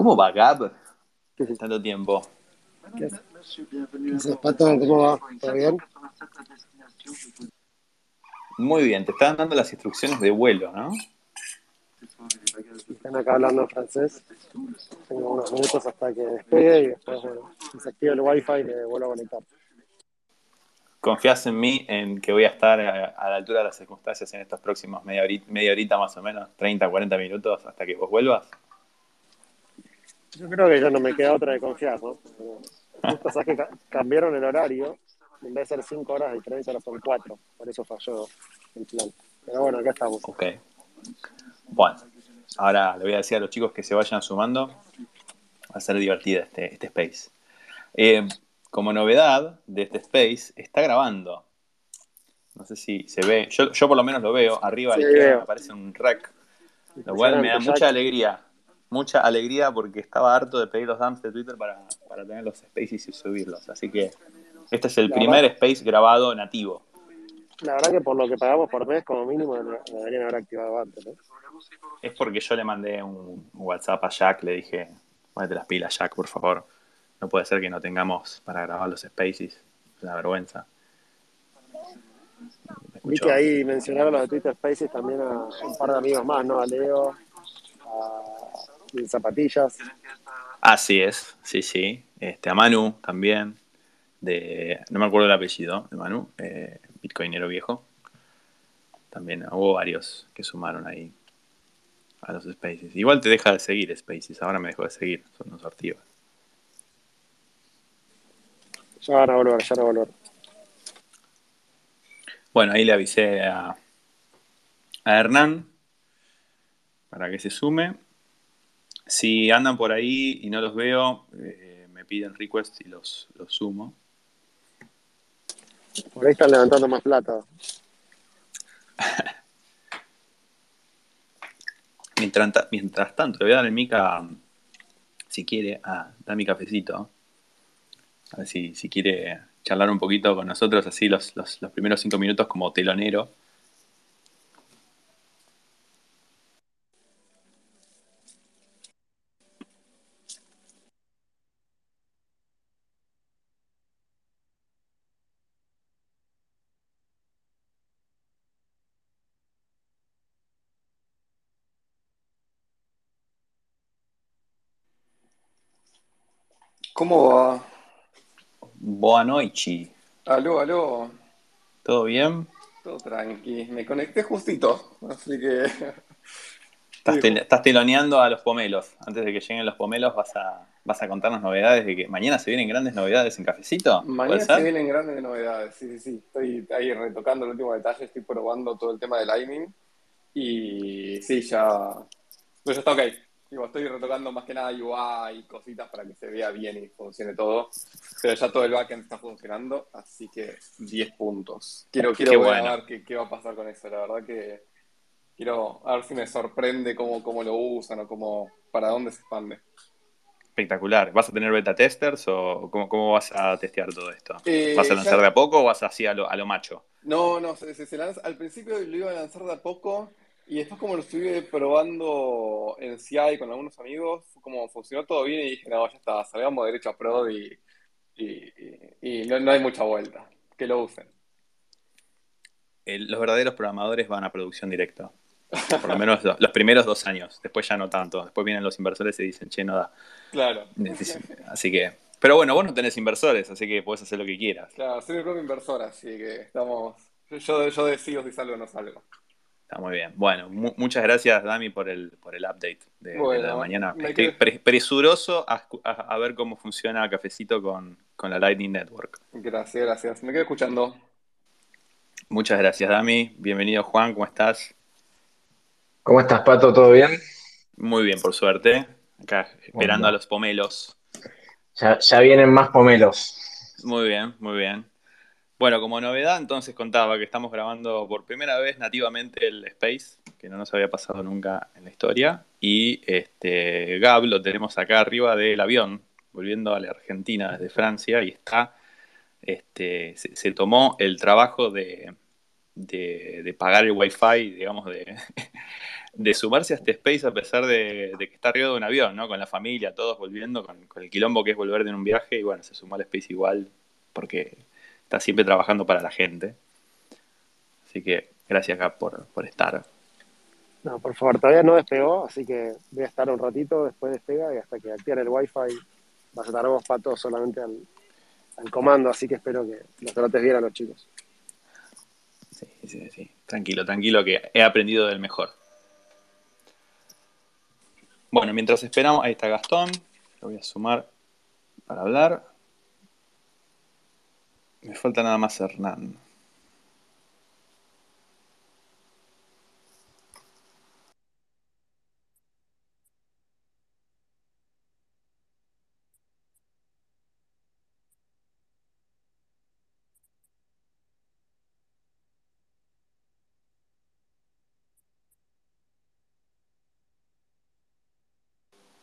¿Cómo va Gab? Tanto tiempo. ¿Qué haces, Pato? ¿Cómo va? ¿Todo bien? Muy bien, te están dando las instrucciones de vuelo, ¿no? Están acá hablando francés. Tengo unos minutos hasta que despegue y después, bueno, desactivo el wifi y me vuelvo a conectar. ¿Confías en mí en que voy a estar a, a la altura de las circunstancias en estos próximos media horita, media horita más o menos, 30, 40 minutos hasta que vos vuelvas? Yo creo que ya no me queda otra de confiar, ¿no? Justo sabes que ca- cambiaron el horario. En vez de ser 5 horas y 30 ahora son 4. Por eso falló el plan. Pero bueno, acá estamos. Ok. Bueno, ahora le voy a decir a los chicos que se vayan sumando. Va a ser divertido este, este space. Eh, como novedad de este space, está grabando. No sé si se ve. Yo, yo por lo menos lo veo. Arriba a la Sí, izquierda veo. me aparece un rec. Lo cual me da mucha alegría. Mucha alegría porque estaba harto de pedir los dumps de Twitter para, para tener los spaces y subirlos. Así que este es el La primer verdad- space grabado nativo. La verdad que por lo que pagamos por mes, como mínimo, lo deberían haber activado antes, ¿no? Es porque yo le mandé un WhatsApp a Jack, le dije, ponete las pilas, Jack, por favor. No puede ser que no tengamos para grabar los spaces. Es una vergüenza. Vi que ahí mencionaron los de Twitter Spaces también a un par de amigos más, ¿no? A Leo, a Zapatillas. Así es, sí, sí. Este, a Manu también, de, no me acuerdo el apellido de Manu, eh, bitcoinero viejo. También hubo varios que sumaron ahí a los spaces. Igual te deja de seguir spaces, ahora me dejó de seguir, son unos archivos. Ya van a volver, ya van a volver. Bueno, ahí le avisé a, a Hernán para que se sume. Si andan por ahí y no los veo, eh, me piden request y los, los sumo. Por ahí están levantando más plata. Mientras, mientras tanto, le voy a dar el mica, si quiere, a dar mi cafecito. A ver si, si quiere charlar un poquito con nosotros, así los, los, los primeros cinco minutos como telonero. ¿Cómo va? Boa noite. Aló, aló. ¿Todo bien? Todo tranqui. Me conecté justito, así que. Estás, Sí, tel- estás teloneando a los pomelos. Antes de que lleguen los pomelos, vas a, vas a contarnos novedades de que mañana se vienen grandes novedades en cafecito. ¿Puede Mañana se vienen grandes novedades. Sí, sí, sí. Estoy ahí retocando el último detalle, estoy probando todo el tema del Lightning. Y sí, ya. Pues ya está ok. Digo, estoy retocando más que nada UI y cositas para que se vea bien y funcione todo. Pero ya todo el backend está funcionando, así que 10 puntos. Quiero, quiero Qué ver bueno. a ver qué, qué va a pasar con eso. La verdad que quiero a ver si me sorprende cómo, cómo lo usan o cómo, para dónde se expande. Espectacular. ¿Vas a tener beta testers o cómo, cómo vas a testear todo esto? Eh, ¿Vas a lanzar ya- de a poco o vas así a lo, a lo macho? No, no, se- se lanza- al principio lo iba a lanzar de a poco y después como lo estuve probando en CI con algunos amigos, fue como funcionó todo bien y dije, no, ya está, salgamos derecho a prod y, y, y- y no, no hay mucha vuelta, que lo usen. El- los verdaderos programadores van a producción directa. Por lo menos lo- los primeros dos años. Después ya no tanto. Después vienen los inversores y dicen, che, no da. Claro, Así que. Pero bueno, vos no tenés inversores, así que podés hacer lo que quieras. claro, soy mi propio inversor, así que estamos, yo, yo decido si salgo o no salgo. Está muy bien. Bueno, mu- muchas gracias, Dami, por el, por el update de, la mañana. Estoy pre- presuroso a, escu- a- a ver cómo funciona Cafecito con, con la Lightning Network. Gracias, gracias. Me quedo escuchando. Muchas gracias, Dami. Bienvenido, Juan. ¿Cómo estás? ¿Cómo estás, Pato? ¿Todo bien? Muy bien, por suerte. Acá esperando Bueno. a los pomelos. Ya, ya vienen más pomelos. Muy bien, muy bien. Bueno, como novedad, entonces contaba que estamos grabando por primera vez nativamente el Space, que no nos había pasado nunca en la historia. Y este Gab lo tenemos acá arriba del avión, volviendo a la Argentina desde Francia, y está. Este, se, tomó el trabajo de, pagar el wifi, digamos, de, sumarse a este space a pesar de, que está arriba de un avión, ¿no? Con la familia, todos volviendo, con, el quilombo que es volver de un viaje, y bueno, se sumó al space igual, porque está siempre trabajando para la gente. Así que gracias, por, por estar. No, por favor, todavía no despegó, así que voy a estar un ratito, después despega y hasta que active el wifi vas a estar vos, Pato, solamente al, al comando, así que espero que los trates bien a los chicos. Sí, sí, sí. Tranquilo, tranquilo, que he aprendido del mejor. Bueno, mientras esperamos, ahí está Gastón. Lo voy a sumar para hablar. Me falta nada más Hernán.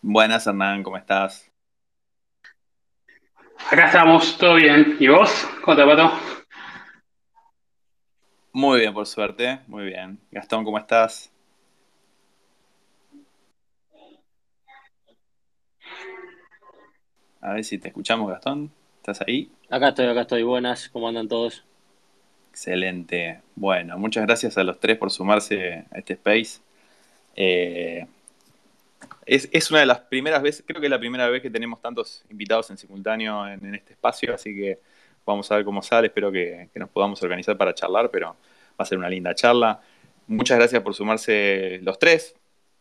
Buenas, Hernán, ¿cómo estás? Acá estamos, todo bien. ¿Y vos? ¿Cómo te Pato? Muy bien, por suerte, muy bien. Gastón, ¿cómo estás? A ver si te escuchamos, Gastón. ¿Estás ahí? Acá estoy, acá estoy. Buenas, ¿cómo andan todos? Excelente. Bueno, muchas gracias a los tres por sumarse a este space. Eh, es, una de las primeras veces, creo que es la primera vez que tenemos tantos invitados en simultáneo en, este espacio, así que vamos a ver cómo sale, espero que, nos podamos organizar para charlar, pero va a ser una linda charla. Muchas gracias por sumarse los tres.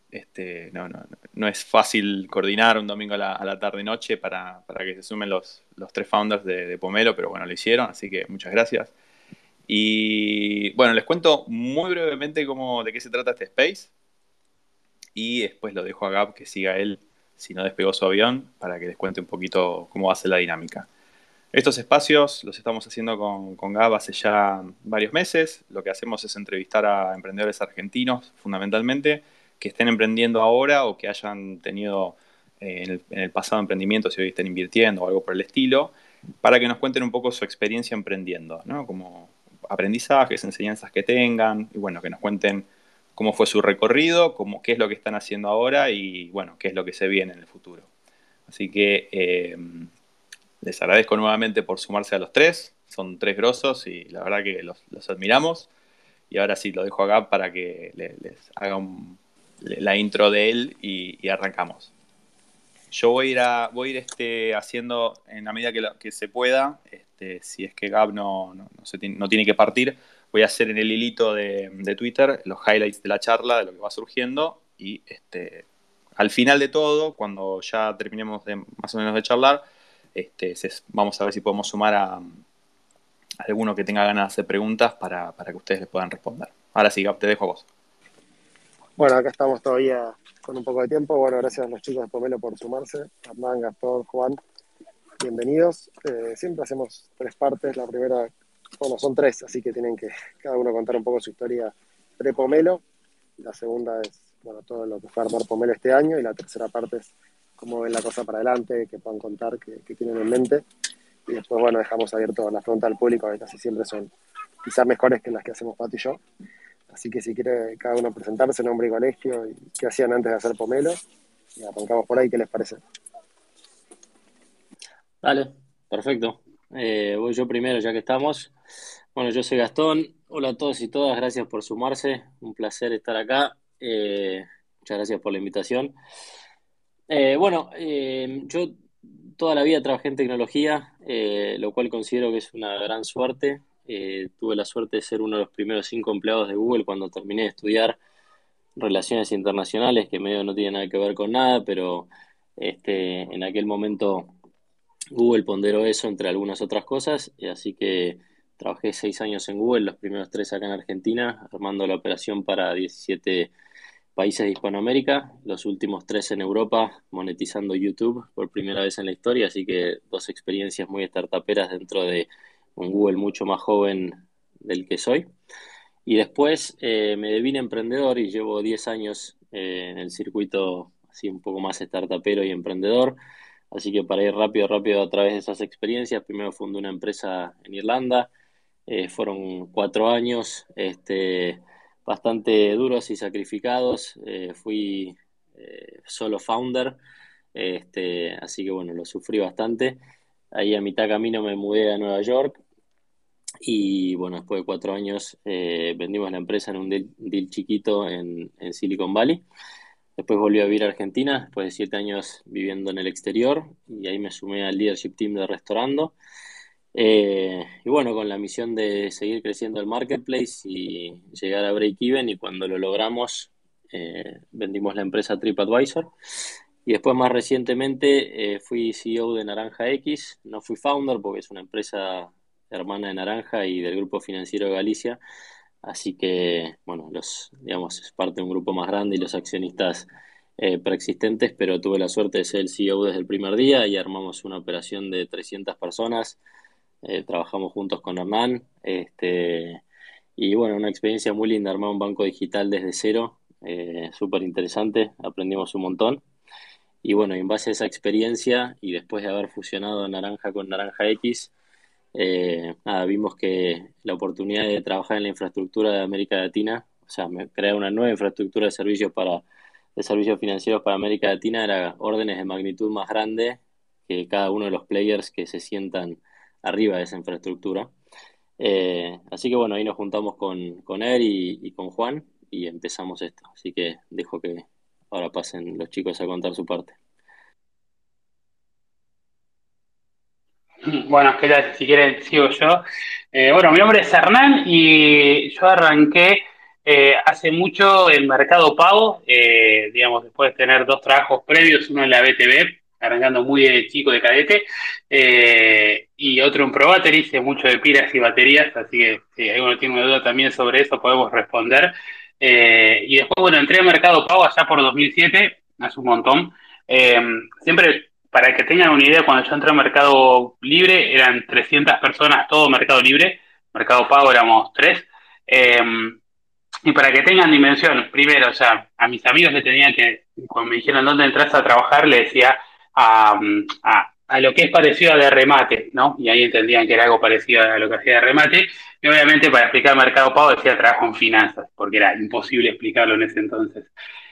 Este, no, es fácil coordinar un domingo a la, tarde-noche para, que se sumen los, los tres founders de, de, Pomelo, pero bueno, lo hicieron, así que muchas gracias. Y bueno, les cuento muy brevemente cómo, de qué se trata este space y después lo dejo a Gab que siga él si no despegó su avión para que les cuente un poquito cómo va a ser la dinámica. Estos espacios los estamos haciendo con, con Gab hace ya varios meses. Lo que hacemos es entrevistar a emprendedores argentinos, fundamentalmente, que estén emprendiendo ahora o que hayan tenido eh, en, el, pasado emprendimiento, si hoy estén invirtiendo o algo por el estilo, para que nos cuenten un poco su experiencia emprendiendo, ¿no? Como aprendizajes, enseñanzas que tengan, y bueno, que nos cuenten cómo fue su recorrido, cómo, qué es lo que están haciendo ahora y bueno, qué es lo que se viene en el futuro. Así que eh, les agradezco nuevamente por sumarse a los tres, son tres grosos y la verdad que los, admiramos. Y ahora sí, lo dejo acá para que les, haga la intro de él y, arrancamos. Yo voy a ir, a, voy a ir este, haciendo en la medida que, que se pueda, este, si es que Gab no, no, no tiene que partir, voy a hacer en el hilito de, Twitter los highlights de la charla, de lo que va surgiendo, y este, al final de todo, cuando ya terminemos de, más o menos de charlar, este, vamos a ver si podemos sumar a, alguno que tenga ganas de hacer preguntas para, que ustedes les puedan responder. Ahora sí, Gab, te dejo a vos. Bueno, acá estamos todavía con un poco de tiempo. Bueno, gracias a los chicos de Pomelo por sumarse. Hernán, Gastón, Juan, bienvenidos. Eh, siempre hacemos tres partes. La primera bueno, son tres, así que tienen que cada uno contar un poco su historia pre-Pomelo. La segunda es, bueno, todo lo que fue armar Pomelo este año. Y la tercera parte es cómo ven la cosa para adelante, que puedan contar, que, tienen en mente. Y después, bueno, dejamos abierto las preguntas al público, que casi siempre son quizás mejores que las que hacemos Pato y yo. Así que si quiere cada uno presentarse, nombre y colegio, y qué hacían antes de hacer Pomelo, y arrancamos por ahí, ¿qué les parece? Dale, perfecto. Eh, voy yo primero, ya que estamos. Bueno, yo soy Gastón. Hola a todos y todas, gracias por sumarse. Un placer estar acá. Eh, muchas gracias por la invitación. Eh, bueno, yo toda la vida trabajé en tecnología, lo cual considero que es una gran suerte. tuve la suerte de ser uno de los primeros cinco empleados de Google cuando terminé de estudiar relaciones internacionales, que medio no tiene nada que ver con nada, pero este, en aquel momento Google ponderó eso entre algunas otras cosas, y así que trabajé seis años en Google, los primeros tres acá en Argentina, armando la operación para 17 países de Hispanoamérica, los últimos tres en Europa, monetizando YouTube por primera vez en la historia, así que dos experiencias muy startuperas dentro de un Google mucho más joven del que soy. Y después eh, me devine emprendedor y llevo 10 años eh, en el circuito así un poco más startupero y emprendedor. Así que para ir rápido, rápido a través de esas experiencias, primero fundé una empresa en Irlanda, eh, fueron cuatro años, este, bastante duros y sacrificados. Eh, fui eh, solo founder, este, así que bueno, lo sufrí bastante. Ahí a mitad camino me mudé a Nueva York y bueno, después de cuatro años vendimos la empresa en un deal, chiquito en, Silicon Valley. Después volví a vivir a Argentina, después de siete años viviendo en el exterior, y ahí me sumé al leadership team de Restaurando. Eh, y bueno, con la misión de seguir creciendo el marketplace y llegar a break even, y cuando lo logramos, eh, vendimos la empresa TripAdvisor. Y después, más recientemente, fui CEO de Naranja X. No fui founder porque es una empresa hermana de Naranja y del Grupo Financiero de Galicia. Así que, bueno, los, digamos, es parte de un grupo más grande y los accionistas eh, preexistentes, pero tuve la suerte de ser el CEO desde el primer día y armamos una operación de 300 personas. Eh, trabajamos juntos con Hernán. Este, y bueno, una experiencia muy linda, armar un banco digital desde cero, eh, súper interesante, aprendimos un montón. Y bueno, en base a esa experiencia y después de haber fusionado Naranja con Naranja X, eh, nada, vimos que la oportunidad de trabajar en la infraestructura de América Latina, o sea, crear una nueva infraestructura de servicios para de servicios financieros para América Latina era órdenes de magnitud más grande que cada uno de los players que se sientan arriba de esa infraestructura. Eh, así que bueno, ahí nos juntamos con, con él y, y, con Juan y empezamos esto. Así que dejo que ahora pasen los chicos a contar su parte. Bueno, ¿qué tal? Si quieren, sigo yo. Eh, bueno, mi nombre es Hernán y yo arranqué eh, hace mucho el Mercado Pago, eh, digamos, después de tener dos trabajos previos, uno en la BTV, arrancando muy chico de cadete, y otro en ProBattery, hice mucho de pilas y baterías, así que si alguno tiene una duda también sobre eso, podemos responder. y después, bueno, entré al Mercado Pago allá por 2007, hace un montón. siempre para que tengan una idea, cuando yo entré al Mercado Libre eran 300 personas, todo Mercado Libre, Mercado Pago éramos tres. Em, y para que tengan dimensión, primero, o sea, a mis amigos le tenía que, cuando me dijeron dónde entras a trabajar, le decía a, a, lo que es parecido a de remate, ¿no? Y ahí entendían que era algo parecido a lo que hacía de remate. Y obviamente para explicar Mercado Pago decía trabajo en finanzas, porque era imposible explicarlo en ese entonces.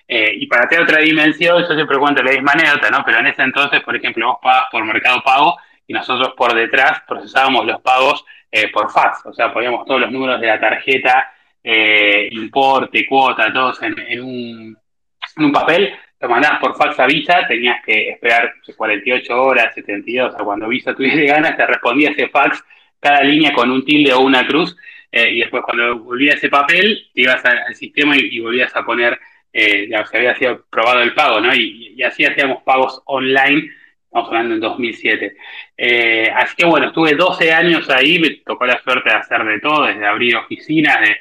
Eh, y para tener otra dimensión, yo siempre cuento la misma anécdota, ¿no? Pero en ese entonces, por ejemplo, vos pagas por Mercado Pago y nosotros por detrás procesábamos los pagos eh, por fax, o sea, poníamos todos los números de la tarjeta, eh, importe, cuota, todos en, un, en un papel, lo mandabas por fax a Visa, tenías que esperar 48 horas, 72, o sea, cuando Visa tuviese ganas, te respondía ese fax, cada línea con un tilde o una cruz, y después cuando volvía ese papel, te ibas al, sistema y volvías a poner eh, se había sido probado el pago, ¿no? Y, así hacíamos pagos online, estamos hablando en 2007. Eh, así que bueno, estuve 12 años ahí, me tocó la suerte de hacer de todo, desde abrir oficinas de,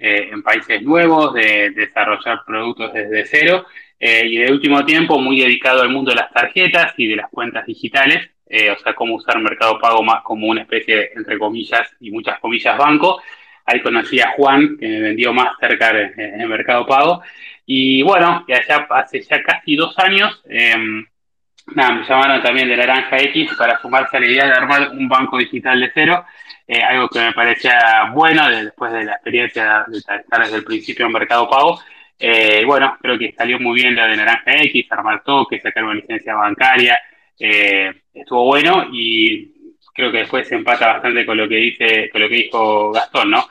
eh, en países nuevos, de, desarrollar productos desde cero, y de último tiempo muy dedicado al mundo de las tarjetas y de las cuentas digitales, o sea, cómo usar Mercado Pago más como una especie, entre comillas y muchas comillas, banco. Ahí conocí a Juan, que me vendió Mastercard en, en Mercado Pago. Y bueno, ya hace ya casi dos años, em, me llamaron también de Naranja X para sumarse a la idea de armar un banco digital de cero, eh, algo que me parecía bueno después de la experiencia de estar desde el principio en Mercado Pago. Eh, bueno, creo que salió muy bien la de Naranja X, armar toque, sacar una licencia bancaria, eh, estuvo bueno y creo que después se empata bastante con lo que dice, con lo que dijo Gastón, ¿no?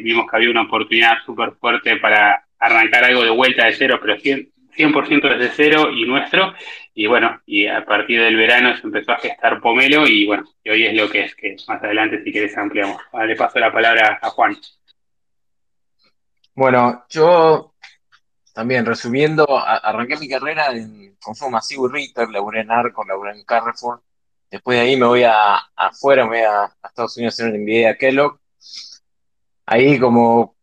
vimos que había una oportunidad súper fuerte para arrancar algo de vuelta de cero, pero 100%, 100 desde cero y nuestro. Y bueno, y a partir del verano se empezó a gestar Pomelo y bueno, y hoy es lo que es, que más adelante si querés ampliamos. le paso la palabra a Juan. Bueno, yo también resumiendo, arranqué mi carrera en consumo masivo y retail, laburé en Arco, laburé en Carrefour. Después de ahí me voy a, afuera, me voy a, Estados Unidos a hacer un MBA a Kellogg. Ahí como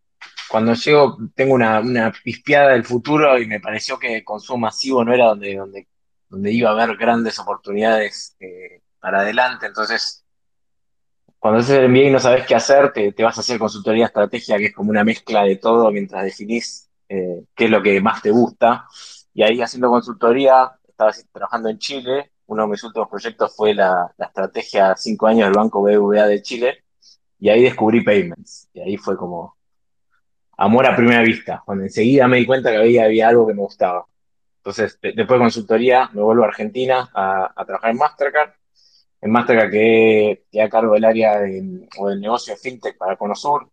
cuando llego tengo una, una pispeada del futuro y me pareció que consumo masivo no era donde, donde, donde iba a haber grandes oportunidades eh, para adelante. Entonces, cuando haces el MBA y no sabes qué hacer, te, vas a hacer consultoría estrategia, que es como una mezcla de todo mientras definís eh, qué es lo que más te gusta. Y ahí haciendo consultoría, estaba trabajando en Chile. Uno de mis últimos proyectos fue la, la estrategia cinco años del Banco BBVA de Chile. Y ahí descubrí Payments. Y ahí fue como, amor a primera vista, cuando enseguida me di cuenta que había, había algo que me gustaba. Entonces, de- después de consultoría, me vuelvo a Argentina a, trabajar en Mastercard. En Mastercard que que a cargo del área o del negocio de FinTech para Conosur.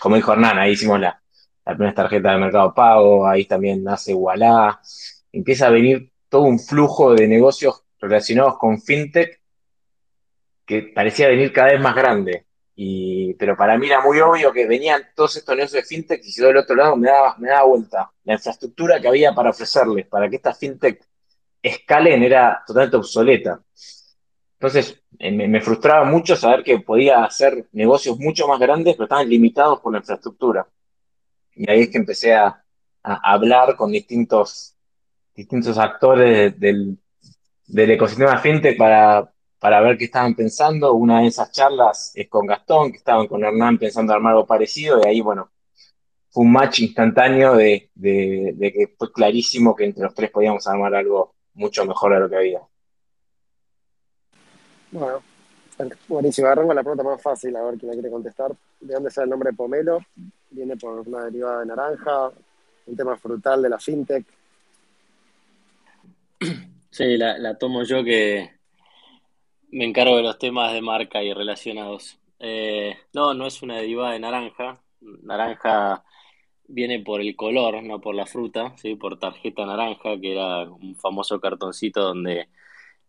Como dijo Hernán, ahí hicimos la, la primera tarjeta de Mercado Pago, ahí también nace Ualá. Empieza a venir todo un flujo de negocios relacionados con FinTech que parecía venir cada vez más grande. Pero para mí era muy obvio que venían todos estos negocios de fintech y yo del otro lado me daba, me daba vuelta. La infraestructura que había para ofrecerles, para que estas fintech escalen, era totalmente obsoleta. Entonces eh, me, me frustraba mucho saber que podía hacer negocios mucho más grandes, pero estaban limitados por la infraestructura. Y ahí es que empecé a, a hablar con distintos, distintos actores del, del ecosistema fintech para, para ver qué estaban pensando. Una de esas charlas es con Gastón, que estaban con Hernán pensando armar algo parecido, y ahí, bueno, fue un match instantáneo de, de, de que fue clarísimo que entre los tres podíamos armar algo mucho mejor de lo que había. Bueno, buenísimo. Arranco la pregunta más fácil, a ver quién la quiere contestar. ¿De dónde sale el nombre pomelo? ¿Viene por una derivada de naranja? ¿Un tema frutal de la fintech? Sí, la, la tomo yo que me encargo de los temas de marca y relacionados. Eh, no, no es una derivada de naranja. Naranja viene por el color, no por la fruta, ¿sí? Por tarjeta naranja, que era un famoso cartoncito donde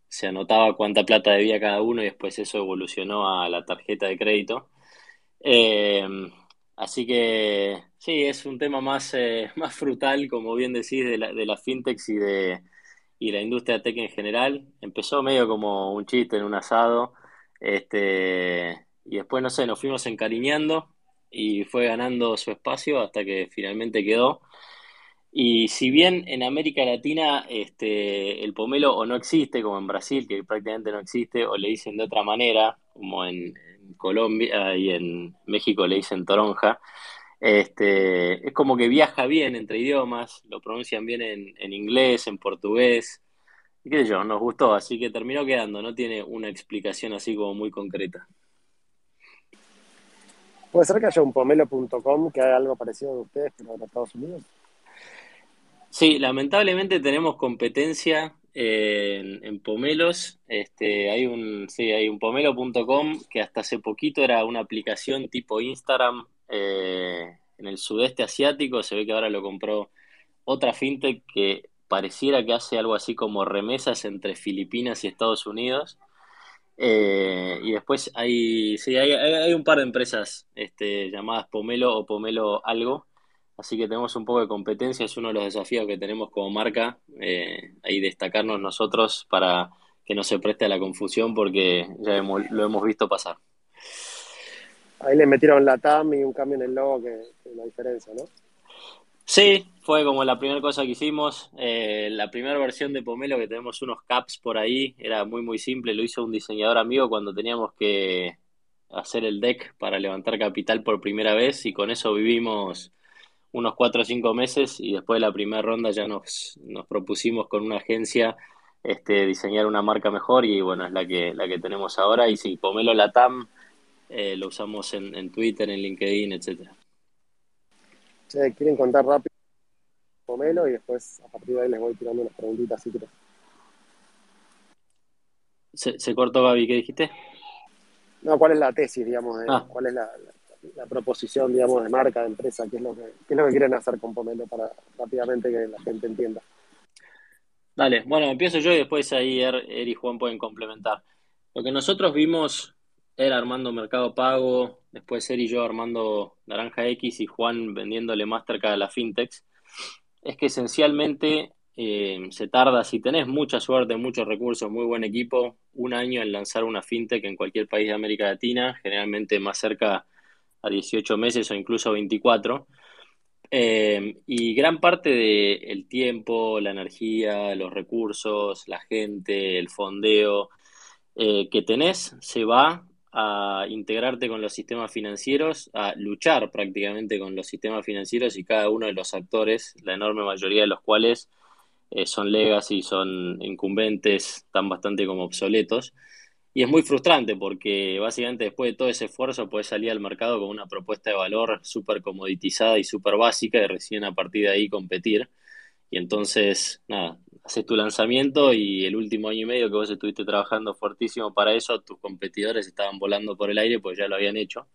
se anotaba cuánta plata debía cada uno y después eso evolucionó a la tarjeta de crédito. Eh, así que sí, es un tema más, eh, más frutal, como bien decís, de la, de la fintechs y de y la industria tech en general. Empezó medio como un chiste en un asado, este, y después, no sé, nos fuimos encariñando y fue ganando su espacio hasta que finalmente quedó. Y si bien en América Latina este, el pomelo o no existe, como en Brasil, que prácticamente no existe, o le dicen de otra manera, como en, en Colombia y en México le dicen toronja, este, es como que viaja bien entre idiomas, lo pronuncian bien en, en inglés, en portugués, y qué sé yo, nos gustó, así que terminó quedando, no tiene una explicación así como muy concreta. ¿Puede ser que haya un pomelo.com que haga algo parecido de ustedes, pero en Estados Unidos? Sí, lamentablemente tenemos competencia eh, en, en pomelos. Este, hay un, sí, hay un pomelo.com que hasta hace poquito era una aplicación tipo Instagram eh, en el sudeste asiático. Se ve que ahora lo compró otra fintech que pareciera que hace algo así como remesas entre Filipinas y Estados Unidos. Eh, y después hay, sí, hay, hay- un par de empresas este, llamadas Pomelo o Pomelo Algo. Así que tenemos un poco de competencia, es uno de los desafíos que tenemos como marca, eh, ahí destacarnos nosotros para que no se preste a la confusión porque ya lo hemos visto pasar. Ahí le metieron la TAM y un cambio en el logo que, que la diferencia, ¿no? Sí, fue como la primera cosa que hicimos. Eh, la primera versión de Pomelo que tenemos unos caps por ahí, era muy muy simple, lo hizo un diseñador amigo cuando teníamos que hacer el deck para levantar capital por primera vez y con eso vivimos unos cuatro o cinco meses y después de la primera ronda ya nos, nos propusimos con una agencia este, diseñar una marca mejor y bueno, es la que, la que tenemos ahora. Y sí, Pomelo Latam eh, lo usamos en, en Twitter, en LinkedIn, etcétera. Che, ¿quieren contar rápido pomelo? Y después a partir de ahí les voy tirando unas preguntitas si quieren. ¿Se, se cortó, Gaby? ¿Qué dijiste? No, ¿cuál es la tesis, digamos? de- Ah. ¿Cuál es la, la- la proposición, digamos, de marca, de empresa? ¿Qué es lo que, qué es lo que quieren hacer con pomelo para rápidamente que la gente entienda? Dale, bueno, empiezo yo y después ahí Er, Er y Juan pueden complementar. Lo que nosotros vimos era armando Mercado Pago, después Er y yo armando Naranja X y Juan vendiéndole Mastercard a la fintechs, es que esencialmente eh, se tarda, si tenés mucha suerte, muchos recursos, muy buen equipo, un año en lanzar una fintech en cualquier país de América Latina, generalmente más cerca a 18 meses o incluso 24. Eh, y gran parte del tiempo, la energía, los recursos, la gente, el fondeo eh, que tenés se va a integrarte con los sistemas financieros, a luchar prácticamente con los sistemas financieros y cada uno de los actores, la enorme mayoría de los cuales eh, son legacy, son incumbentes, están bastante como obsoletos. Y es muy frustrante porque básicamente después de todo ese esfuerzo puedes salir al mercado con una propuesta de valor súper comoditizada y súper básica y recién a partir de ahí competir. Y entonces, nada, haces tu lanzamiento y el último año y medio que vos estuviste trabajando fuertísimo para eso, tus competidores estaban volando por el aire pues ya lo habían hecho.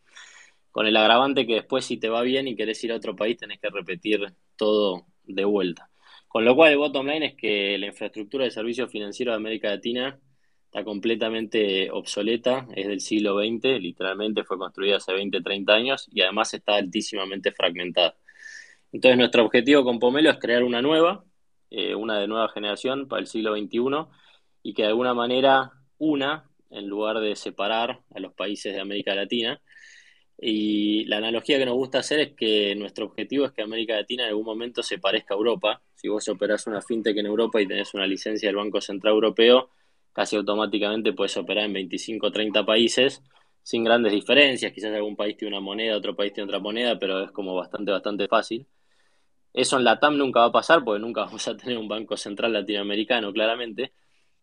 Con el agravante que después si te va bien y querés ir a otro país tenés que repetir todo de vuelta. Con lo cual el bottom line es que la infraestructura de servicios financieros de América Latina está completamente obsoleta, es del siglo XX, literalmente fue construida hace 20, 30 años y además está altísimamente fragmentada. Entonces nuestro objetivo con Pomelo es crear una nueva, eh, una de nueva generación para el siglo XXI y que de alguna manera una, en lugar de separar a los países de América Latina, y la analogía que nos gusta hacer es que nuestro objetivo es que América Latina en algún momento se parezca a Europa. Si vos operás una fintech en Europa y tenés una licencia del Banco Central Europeo, casi automáticamente puedes operar en 25 o 30 países sin grandes diferencias. Quizás algún país tiene una moneda, otro país tiene otra moneda, pero es como bastante, bastante fácil. Eso en la TAM nunca va a pasar porque nunca vamos a tener un banco central latinoamericano, claramente.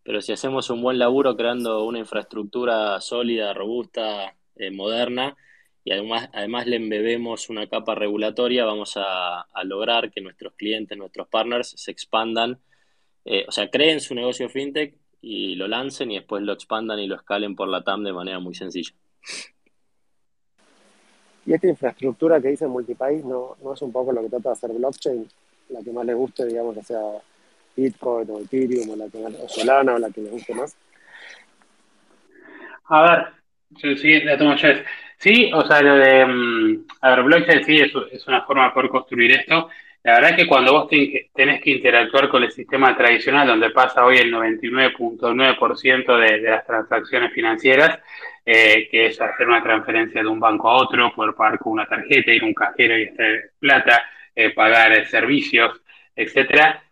Pero si hacemos un buen laburo creando una infraestructura sólida, robusta, eh, moderna, y además, además le embebemos una capa regulatoria, vamos a, lograr que nuestros clientes, nuestros partners se expandan, eh, o sea, creen su negocio fintech y lo lancen y después lo expandan y lo escalen por la TAM de manera muy sencilla. Y esta infraestructura que dice multipaís, ¿no, ¿no es un poco lo que trata de hacer blockchain? La que más le guste, digamos, que sea Bitcoin o Ethereum o, la que o Solana o la que le guste más. A ver, sí, la tomo yo. Sí, o sea, lo de, mm, a ver, blockchain sí es, una forma poder construir esto. La verdad es que cuando vos tenés que interactuar con el sistema tradicional, donde pasa hoy el 99.9% de, de las transacciones financieras, eh, que es hacer una transferencia de un banco a otro, poder pagar con una tarjeta, ir a un cajero y estar plata, eh, pagar servicios, etcétera.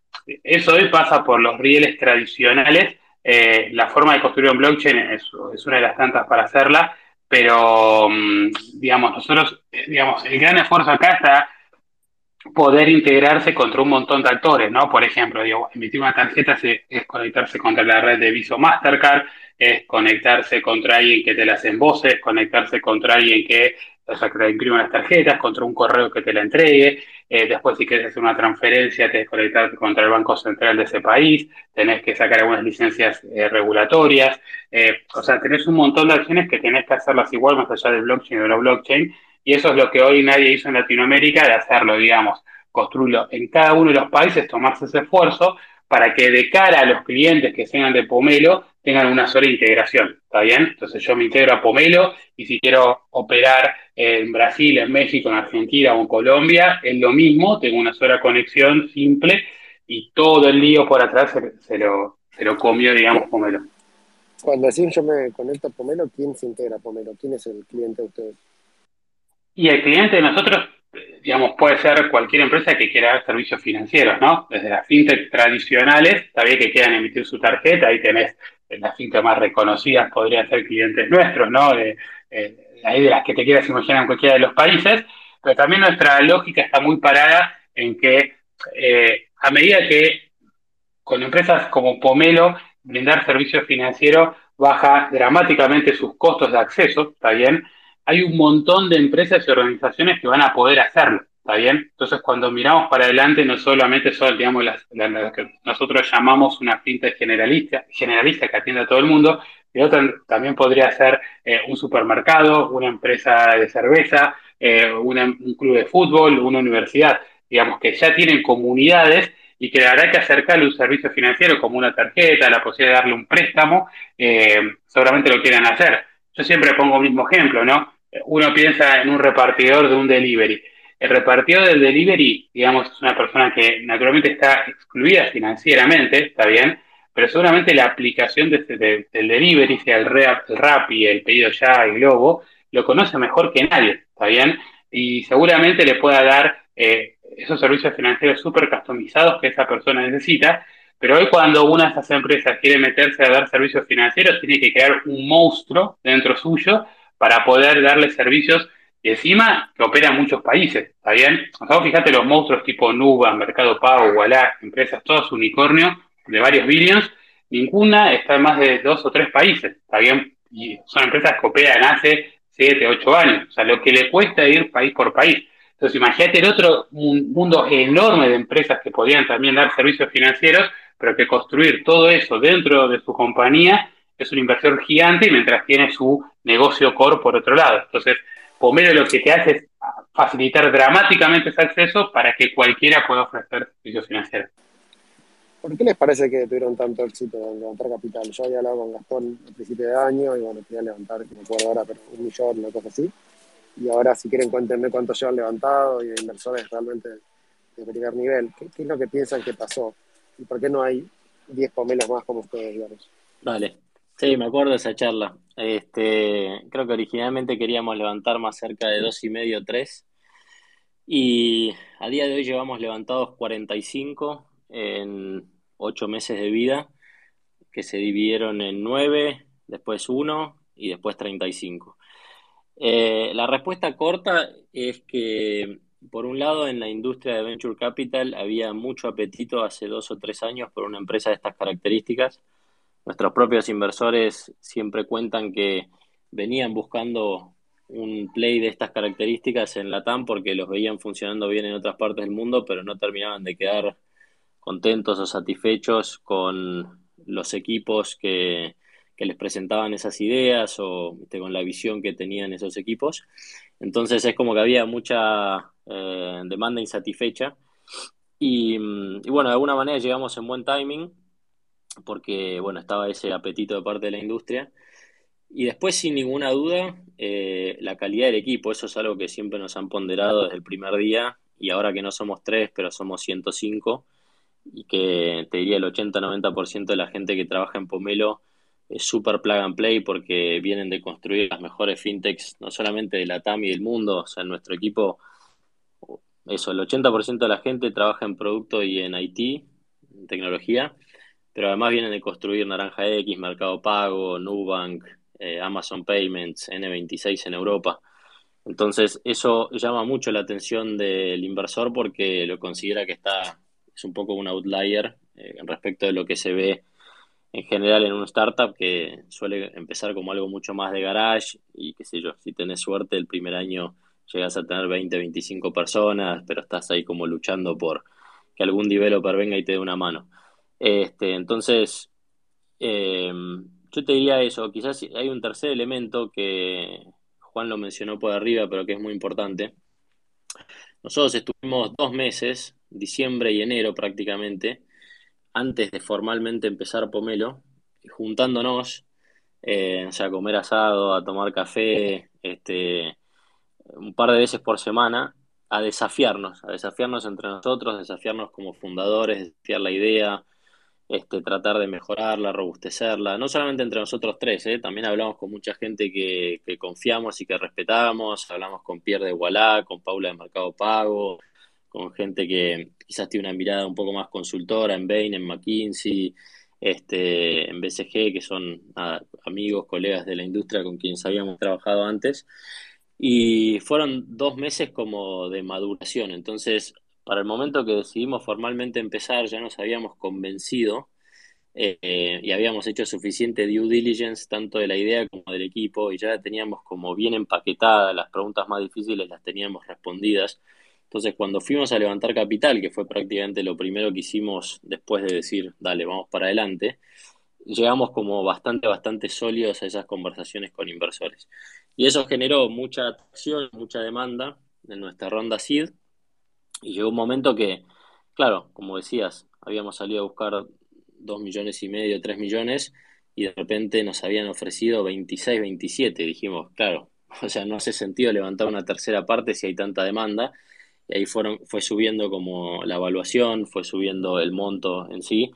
Eso hoy pasa por los rieles tradicionales. Eh, la forma de construir un blockchain es, es una de las tantas para hacerla pero mm, digamos, nosotros, eh, digamos, el gran esfuerzo acá está poder integrarse contra un montón de actores, ¿no? Por ejemplo, digo, emitir una tarjeta es conectarse contra la red de Visa Mastercard, es conectarse contra alguien que te las voces, conectarse contra alguien que o que te imprime las tarjetas, contra un correo que te la entregue. Eh, después, si quieres hacer una transferencia, te conectarte contra el Banco Central de ese país, tenés que sacar algunas licencias eh, regulatorias. Eh, o sea, tenés un montón de acciones que tenés que hacerlas igual, más allá del blockchain o de la blockchain. Y eso es lo que hoy nadie hizo en Latinoamérica, de hacerlo, digamos, construirlo en cada uno de los países, tomarse ese esfuerzo para que de cara a los clientes que sean de Pomelo tengan una sola integración, ¿está bien? Entonces yo me integro a Pomelo y si quiero operar en Brasil, en México, en Argentina o en Colombia, es lo mismo, tengo una sola conexión simple y todo el lío por atrás se, lo, se lo comió, digamos, Pomelo. Cuando decís yo me conecto a Pomelo, ¿quién se integra a Pomelo? ¿Quién es el cliente de ustedes? Y el cliente de nosotros, digamos, puede ser cualquier empresa que quiera dar servicios financieros, ¿no? Desde las fintech tradicionales, también que quieran emitir su tarjeta, ahí tenés las fintech más reconocidas, podrían ser clientes nuestros, ¿no? De, eh, de las que te quieras imaginar en cualquiera de los países, pero también nuestra lógica está muy parada en que eh, a medida que con empresas como Pomelo brindar servicios financieros baja dramáticamente sus costos de acceso, ¿está bien? Hay un montón de empresas y organizaciones que van a poder hacerlo, ¿está bien? Entonces, cuando miramos para adelante, no solamente son, digamos, las, que nosotros llamamos una fintech generalista, generalista que atiende a todo el mundo, pero también podría ser eh, un supermercado, una empresa de cerveza, eh, un club de fútbol, una universidad, digamos, que ya tienen comunidades y que habrá que acercarle un servicio financiero como una tarjeta, la posibilidad de darle un préstamo, eh, seguramente lo quieran hacer. Yo siempre pongo el mismo ejemplo, ¿no? Uno piensa en un repartidor de un delivery. El repartidor del delivery, digamos, es una persona que naturalmente está excluida financieramente, ¿está bien? Pero seguramente la aplicación de, este, del delivery, sea el, rap, y el pedido ya, el globo, lo conoce mejor que nadie, ¿está bien? Y seguramente le pueda dar eh, esos servicios financieros súper customizados que esa persona necesita, pero hoy cuando una de esas empresas quiere meterse a dar servicios financieros, tiene que crear un monstruo dentro suyo para poder darle servicios y encima que opera en muchos países, ¿está bien? O sea, fíjate los monstruos tipo Nuba, Mercado Pago, Wallah, empresas, todos unicornios de varios billions, ninguna está en más de dos o tres países. Está bien, y son empresas que operan hace siete, ocho años. O sea, lo que le cuesta ir país por país. Entonces, imagínate el otro un mundo enorme de empresas que podrían también dar servicios financieros, pero que construir todo eso dentro de su compañía es una inversión gigante mientras tiene su negocio core por otro lado. Entonces, Pomelo lo que te hace es facilitar dramáticamente ese acceso para que cualquiera pueda ofrecer servicios financieros. ¿Por qué les parece que tuvieron tanto éxito en levantar capital? Yo había hablado con Gastón al principio de año y bueno, quería levantar, no me acuerdo ahora, pero un millón, una cosa así. Y ahora, si quieren, cuéntenme cuánto llevan levantado y de inversores realmente de primer nivel. ¿Qué, es lo que piensan que pasó? ¿Y por qué no hay 10 pomelos más como ustedes, digamos? Vale. Sí, me acuerdo de esa charla. Este, creo que originalmente queríamos levantar más cerca de dos y medio, tres. Y a día de hoy llevamos levantados 45 en ocho meses de vida, que se dividieron en nueve, después uno y después 35. Eh, la respuesta corta es que, por un lado, en la industria de Venture Capital había mucho apetito hace dos o tres años por una empresa de estas características. Nuestros propios inversores siempre cuentan que venían buscando un play de estas características en la TAM porque los veían funcionando bien en otras partes del mundo, pero no terminaban de quedar contentos o satisfechos con los equipos que, que les presentaban esas ideas o con la visión que tenían esos equipos. Entonces es como que había mucha eh, demanda insatisfecha. Y, y, bueno, de alguna manera llegamos en buen timing porque bueno, estaba ese apetito de parte de la industria. Y después, sin ninguna duda, eh, la calidad del equipo, eso es algo que siempre nos han ponderado desde el primer día y ahora que no somos tres, pero somos 105 y que te diría el 80-90% de la gente que trabaja en Pomelo es súper plug and play porque vienen de construir las mejores fintechs, no solamente de la TAM y del mundo, o sea, en nuestro equipo, eso, el 80% de la gente trabaja en producto y en IT, en tecnología, pero además vienen de construir Naranja X, Mercado Pago, Nubank, eh, Amazon Payments, N26 en Europa. Entonces, eso llama mucho la atención del inversor porque lo considera que está, es un poco un outlier eh, respecto de lo que se ve en general en un startup que suele empezar como algo mucho más de garage y qué sé yo, si tenés suerte el primer año llegas a tener 20, 25 personas, pero estás ahí como luchando por que algún developer venga y te dé una mano. Este, entonces, eh, yo te diría eso, quizás hay un tercer elemento que Juan lo mencionó por arriba, pero que es muy importante. Nosotros estuvimos dos meses, diciembre y enero prácticamente, antes de formalmente empezar Pomelo, juntándonos, eh, a comer asado, a tomar café, este, un par de veces por semana, a desafiarnos, a desafiarnos entre nosotros, desafiarnos como fundadores, desafiar la idea, este, tratar de mejorarla, robustecerla, no solamente entre nosotros tres, ¿eh? también hablamos con mucha gente que, confiamos y que respetamos, hablamos con Pierre de Wallah, con Paula de Mercado Pago, con gente que quizás tiene una mirada un poco más consultora en Bain, en McKinsey, este, en BCG, que son amigos, colegas de la industria con quienes habíamos trabajado antes. Y fueron dos meses como de maduración. Entonces, para el momento que decidimos formalmente empezar, ya nos habíamos convencido eh, y habíamos hecho suficiente due diligence tanto de la idea como del equipo y ya teníamos como bien empaquetada, las preguntas más difíciles las teníamos respondidas entonces, cuando fuimos a levantar capital, que fue prácticamente lo primero que hicimos después de decir, dale, vamos para adelante, llegamos como bastante, bastante sólidos a esas conversaciones con inversores. Y eso generó mucha atracción, mucha demanda en nuestra ronda SID. Y llegó un momento que, claro, como decías, habíamos salido a buscar 2 millones y medio, 3 millones, y de repente nos habían ofrecido 26, 27. Dijimos, claro, o sea, no hace sentido levantar una tercera parte si hay tanta demanda y ahí fueron, fue subiendo como la evaluación, fue subiendo el monto en sí,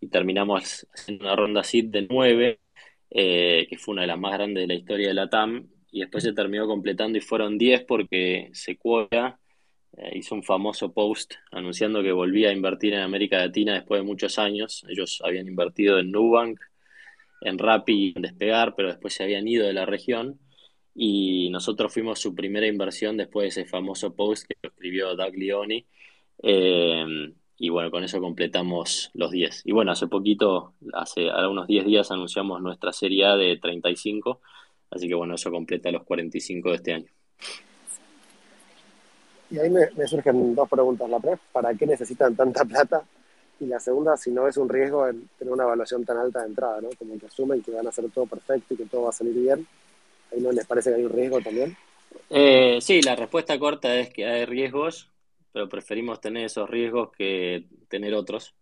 y terminamos haciendo una ronda SID de 9, eh, que fue una de las más grandes de la historia de la TAM, y después se terminó completando y fueron 10 porque Sequoia eh, hizo un famoso post anunciando que volvía a invertir en América Latina después de muchos años. Ellos habían invertido en Nubank, en Rappi, en Despegar, pero después se habían ido de la región y nosotros fuimos su primera inversión después de ese famoso post que escribió Doug Leone. Eh, y bueno, con eso completamos los 10. Y bueno, hace poquito, hace unos 10 días anunciamos nuestra serie A de 35, así que bueno, eso completa los 45 de este año. Y ahí me, surgen dos preguntas. La primera, ¿para qué necesitan tanta plata? Y la segunda, si no es un riesgo tener una evaluación tan alta de entrada, ¿no? Como que asumen que van a hacer todo perfecto y que todo va a salir bien. ¿Ahí no les parece que hay un riesgo también? Eh, sí, la respuesta corta es que hay riesgos, pero preferimos tener esos riesgos que tener otros.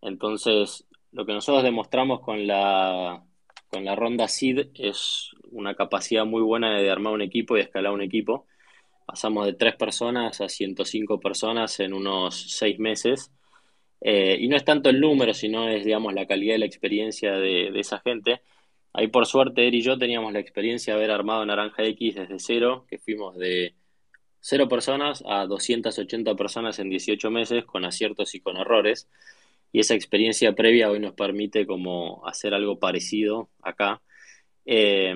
Entonces, lo que nosotros demostramos con la, con la ronda SID es una capacidad muy buena de armar un equipo y escalar un equipo. Pasamos de tres personas a 105 personas en unos seis meses. Eh, y no es tanto el número, sino es, digamos, la calidad y la experiencia de, de esa gente. Ahí por suerte, él y yo teníamos la experiencia de haber armado Naranja X desde cero, que fuimos de cero personas a 280 personas en 18 meses, con aciertos y con errores. Y esa experiencia previa hoy nos permite como hacer algo parecido acá. Eh,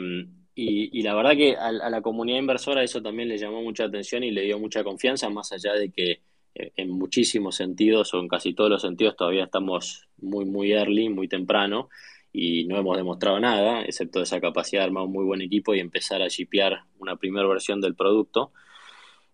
y, la verdad que a, la comunidad inversora eso también le llamó mucha atención y le dio mucha confianza, más allá de que eh, en muchísimos sentidos o en casi todos los sentidos todavía estamos muy, muy early, muy temprano y no hemos demostrado nada, excepto esa capacidad de armar un muy buen equipo y empezar a shipear una primera versión del producto.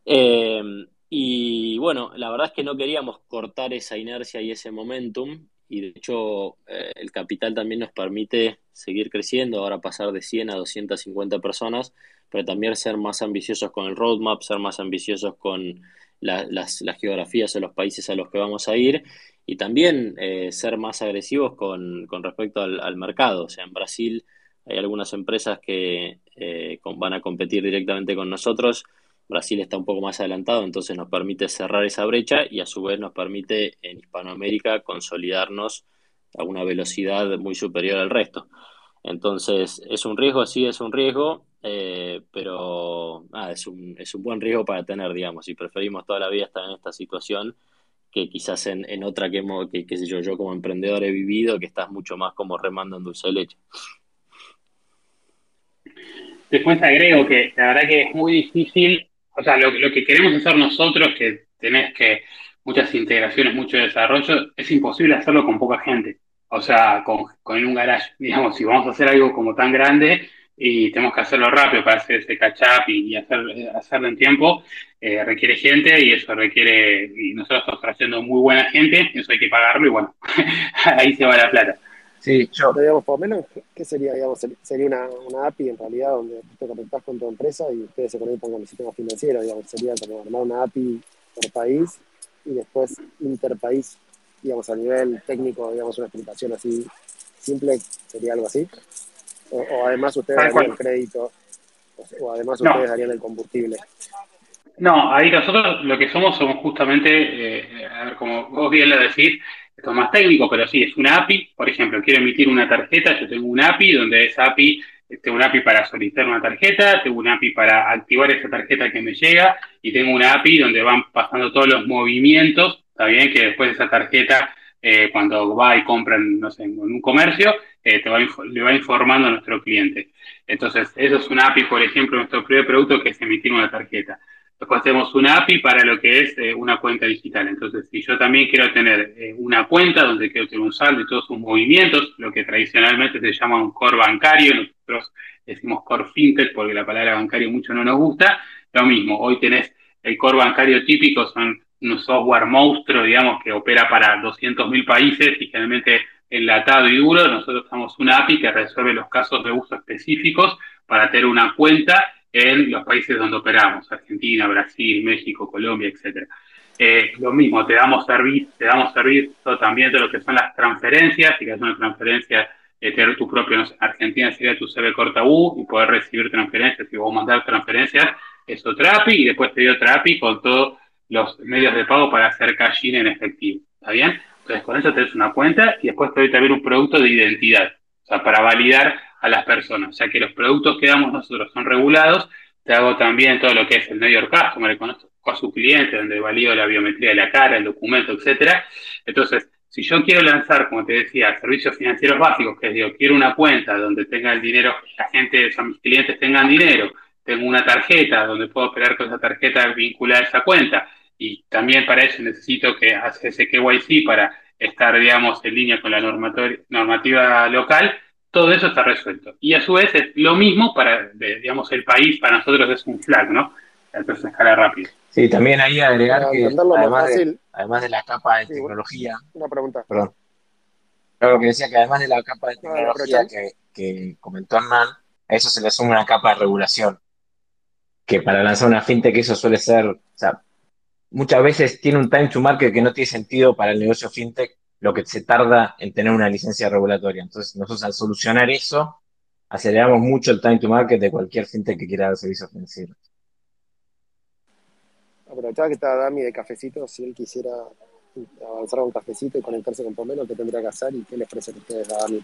Eh, y bueno, la verdad es que no queríamos cortar esa inercia y ese momentum y de hecho eh, el capital también nos permite seguir creciendo, ahora pasar de 100 a 250 personas, pero también ser más ambiciosos con el roadmap, ser más ambiciosos con las, geografías o los países a los que vamos a ir y también eh, ser más agresivos con, con respecto al, mercado. O sea, en Brasil hay algunas empresas que eh, van a competir directamente con nosotros. Brasil está un poco más adelantado, entonces nos permite cerrar esa brecha y a su vez nos permite en Hispanoamérica consolidarnos a una velocidad muy superior al resto. Entonces, ¿es un riesgo? Sí, es un riesgo, eh, pero es, un, es un buen riesgo para tener, digamos, y preferimos toda la vida estar en esta situación que quizás en, en otra que, que, sé yo, yo como emprendedor he vivido, que estás mucho más como remando en dulce de leche. Después agrego que la verdad que es muy difícil, o sea, lo, lo que queremos hacer nosotros, que tenés que muchas integraciones, mucho desarrollo, es imposible hacerlo con poca gente. O sea, con, con un garage, digamos, si vamos a hacer algo como tan grande, y tenemos que hacerlo rápido para hacer ese catch-up y, hacer, hacerlo en tiempo, eh, requiere gente y eso requiere, y nosotros estamos trayendo muy buena gente, eso hay que pagarlo y bueno, ahí se va la plata. Sí, yo. Digamos, por menos, ¿qué sería? Digamos, sería una, una API en realidad donde te conectás con tu empresa y ustedes se conectan con el sistema financiero, digamos, sería como armar una API por país y después interpaís, digamos, a nivel técnico, digamos, una explicación así simple, sería algo así. O, además ustedes darían el crédito, o, además ustedes darían el combustible. No, ahí nosotros lo que somos somos justamente, eh, a ver, como vos bien lo decís, esto es más técnico, pero sí, es una API. Por ejemplo, quiero emitir una tarjeta, yo tengo una API donde esa API, tengo una API para solicitar una tarjeta, tengo una API para activar esa tarjeta que me llega y tengo una API donde van pasando todos los movimientos, está bien, que después esa tarjeta, eh, cuando va y compra, no sé, en un comercio, eh, te le va informando a nuestro cliente. Entonces, eso es una API, por ejemplo, nuestro primer producto que es emitir una tarjeta. Después tenemos una API para lo que es eh, una cuenta digital. Entonces, si yo también quiero tener eh, una cuenta donde quiero tener un saldo y todos sus movimientos, lo que tradicionalmente se llama un core bancario, nosotros decimos core fintech porque la palabra bancario mucho no nos gusta, lo mismo, hoy tenés el core bancario típico, son un software monstruo, digamos, que opera para 200.000 países y generalmente enlatado y duro, nosotros tenemos una API que resuelve los casos de uso específicos para tener una cuenta en los países donde operamos, Argentina, Brasil, México, Colombia, etc. Eh, lo mismo, te damos servicio, te damos servicio también de lo que son las transferencias, si quieres una transferencia, eh, tener tu propio, no sé, Argentina sería tu CB corta U y poder recibir transferencias, y vos mandar transferencias, es otra API y después te dio otra API con todos los medios de pago para hacer cash en efectivo. ¿Está bien? Entonces, con eso tenés una cuenta y después te doy también un producto de identidad, o sea, para validar a las personas. O sea, que los productos que damos nosotros son regulados. Te hago también todo lo que es el New York Customer, le conozco a su cliente, donde valido la biometría de la cara, el documento, etcétera. Entonces, si yo quiero lanzar, como te decía, servicios financieros básicos, que es, digo, quiero una cuenta donde tenga el dinero, la gente, o sea, mis clientes tengan dinero, tengo una tarjeta donde puedo operar con esa tarjeta vinculada a esa cuenta, y también para eso necesito que hace ese KYC para estar, digamos, en línea con la normativa local, todo eso está resuelto. Y a su vez es lo mismo para, digamos, el país, para nosotros es un flag, ¿no? Entonces escala rápido. Sí, también ahí agregar que además de, además de, la capa de tecnología... Una pregunta. Perdón. Claro, que decía que además de la capa de tecnología que, que comentó Hernán, a eso se le suma una capa de regulación. Que para lanzar una fintech eso suele ser, o sea, muchas veces tiene un time to market que no tiene sentido para el negocio fintech lo que se tarda en tener una licencia regulatoria. Entonces, nosotros al solucionar eso, aceleramos mucho el time to market de cualquier fintech que quiera dar servicios financieros. Aprovechaba que está Dami de cafecito, si él quisiera avanzar a un cafecito y conectarse con Pomelo, ¿qué tendría que hacer y qué les ofrecen ustedes a Dami?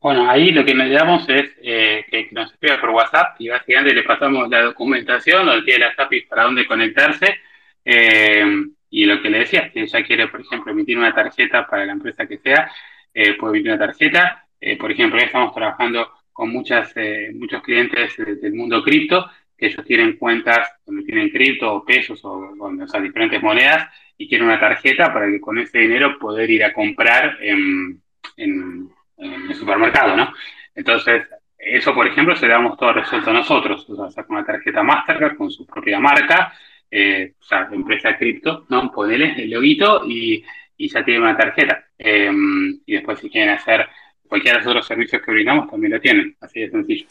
Bueno, ahí lo que le damos es eh, que nos escriba por WhatsApp y básicamente le pasamos la documentación donde tiene las APIs para dónde conectarse. Eh, y lo que le decía, si ella quiere, por ejemplo, emitir una tarjeta para la empresa que sea, eh, puede emitir una tarjeta. por ejemplo, ya estamos trabajando con muchas, muchos clientes del mundo cripto, que ellos tienen cuentas donde tienen cripto o pesos o, o sea, diferentes monedas y quieren una tarjeta para que con ese dinero poder ir a comprar en en el supermercado, ¿no? Entonces, eso, por ejemplo, se le damos todo resuelto a nosotros. O sea, saca una tarjeta Mastercard con su propia marca, eh, o sea, empresa cripto, ¿no? Ponele el loguito y, y ya tiene una tarjeta. Em, y después, si quieren hacer cualquiera de los otros servicios que brindamos, también lo tienen. Así de sencillo.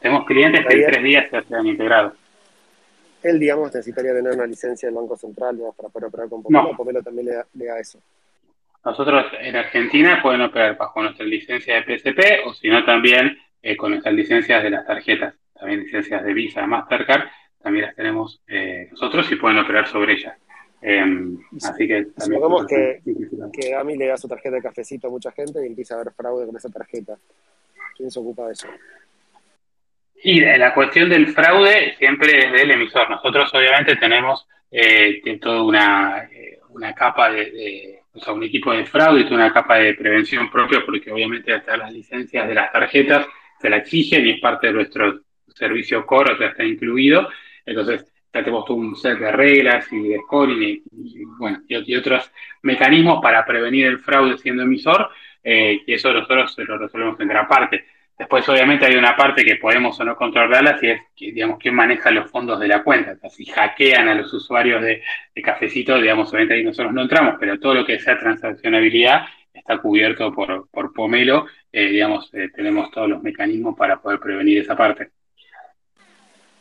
Tenemos clientes que en tres días se han integrado. Él, digamos, necesitaría tener una licencia del Banco Central para poder operar con Pomelo. No. Pomelo también le le da eso. Nosotros en Argentina pueden operar bajo nuestra licencia de PSP o si no también eh, con nuestras licencias de las tarjetas, también licencias de Visa, Mastercard, también las tenemos eh, nosotros y pueden operar sobre ellas. Em, así que también Supongamos que, que a mí le da su tarjeta de cafecito a mucha gente y empieza a haber fraude con esa tarjeta. ¿Quién se ocupa de eso? Y la cuestión del fraude siempre es del emisor. Nosotros obviamente tenemos eh, toda una, eh, una capa de o sea, un equipo de fraude y una capa de prevención propia, porque obviamente hasta las licencias de las tarjetas se la exigen y es parte de nuestro servicio core, o sea, está incluido. Entonces, todo un set de reglas y de scoring y, bueno, y, otros mecanismos para prevenir el fraude siendo emisor, eh, y eso nosotros lo resolvemos en gran parte. Después, obviamente, hay una parte que podemos o no controlarla, si es, digamos, quién maneja los fondos de la cuenta. si hackean a los usuarios de, Cafecito, digamos, obviamente ahí nosotros no entramos, pero todo lo que sea transaccionabilidad está cubierto por, por Pomelo. Eh, digamos, eh, tenemos todos los mecanismos para poder prevenir esa parte.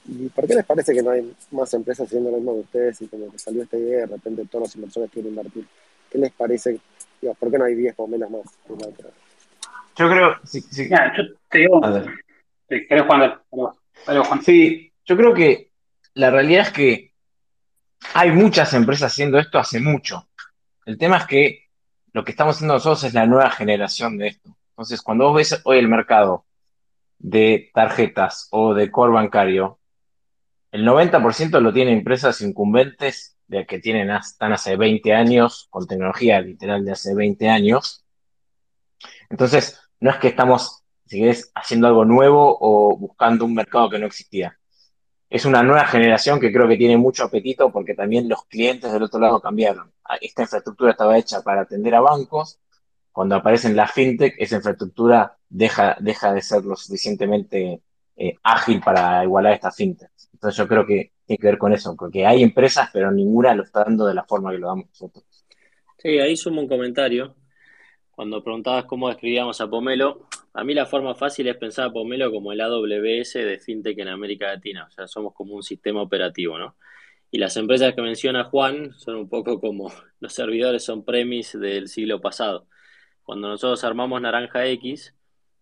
¿Y por qué les parece que no hay más empresas haciendo lo mismo que ustedes y como que salió esta idea de repente todos los inversores quieren invertir? ¿Qué les parece? ¿Por qué no hay 10 Pomelos más? Yo creo. Sí, sí. yo te digo. Sí, Juan, Juan. Sí, yo creo que la realidad es que hay muchas empresas haciendo esto hace mucho. El tema es que lo que estamos haciendo nosotros es la nueva generación de esto. Entonces, cuando vos ves hoy el mercado de tarjetas o de core bancario, el 90% lo tienen empresas incumbentes de que tienen, están hace 20 años, con tecnología literal de hace 20 años. Entonces, no es que estamos, si querés, haciendo algo nuevo o buscando un mercado que no existía. Es una nueva generación que creo que tiene mucho apetito porque también los clientes del otro lado cambiaron. Ah, esta infraestructura estaba hecha para atender a bancos. Cuando aparecen las fintech, esa infraestructura deja, deja de ser lo suficientemente eh, ágil para igualar estas fintech. Entonces yo creo que tiene que ver con eso, porque hay empresas, pero ninguna lo está dando de la forma que lo damos nosotros. Sí, ahí sumo un comentario cuando preguntabas cómo describíamos a Pomelo, a mí la forma fácil es pensar a Pomelo como el AWS de FinTech en América Latina. O sea, somos como un sistema operativo, ¿no? Y las empresas que menciona Juan son un poco como los servidores on-premise del siglo pasado. Cuando nosotros armamos Naranja X,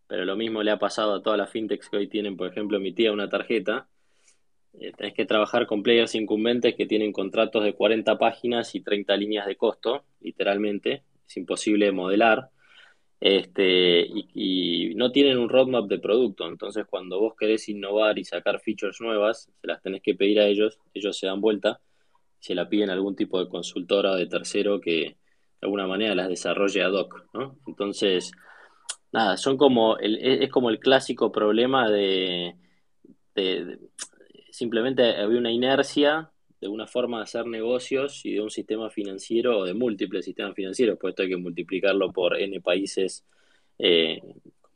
pero lo mismo le ha pasado a todas las fintechs que hoy tienen, por ejemplo, emitida una tarjeta, eh, tenés que trabajar con players incumbentes que tienen contratos de 40 páginas y 30 líneas de costo, literalmente, es imposible de modelar. Este, y, no tienen un roadmap de producto. Entonces, cuando vos querés innovar y sacar features nuevas, se las tenés que pedir a ellos, ellos se dan vuelta, se la piden a algún tipo de consultora o de tercero que de alguna manera las desarrolle ad hoc, ¿no? Entonces, nada, son como el, es como el clásico problema de simplemente había una inercia de una forma de hacer negocios y de un sistema financiero o de múltiples sistemas financieros, pues hay que multiplicarlo por N países eh,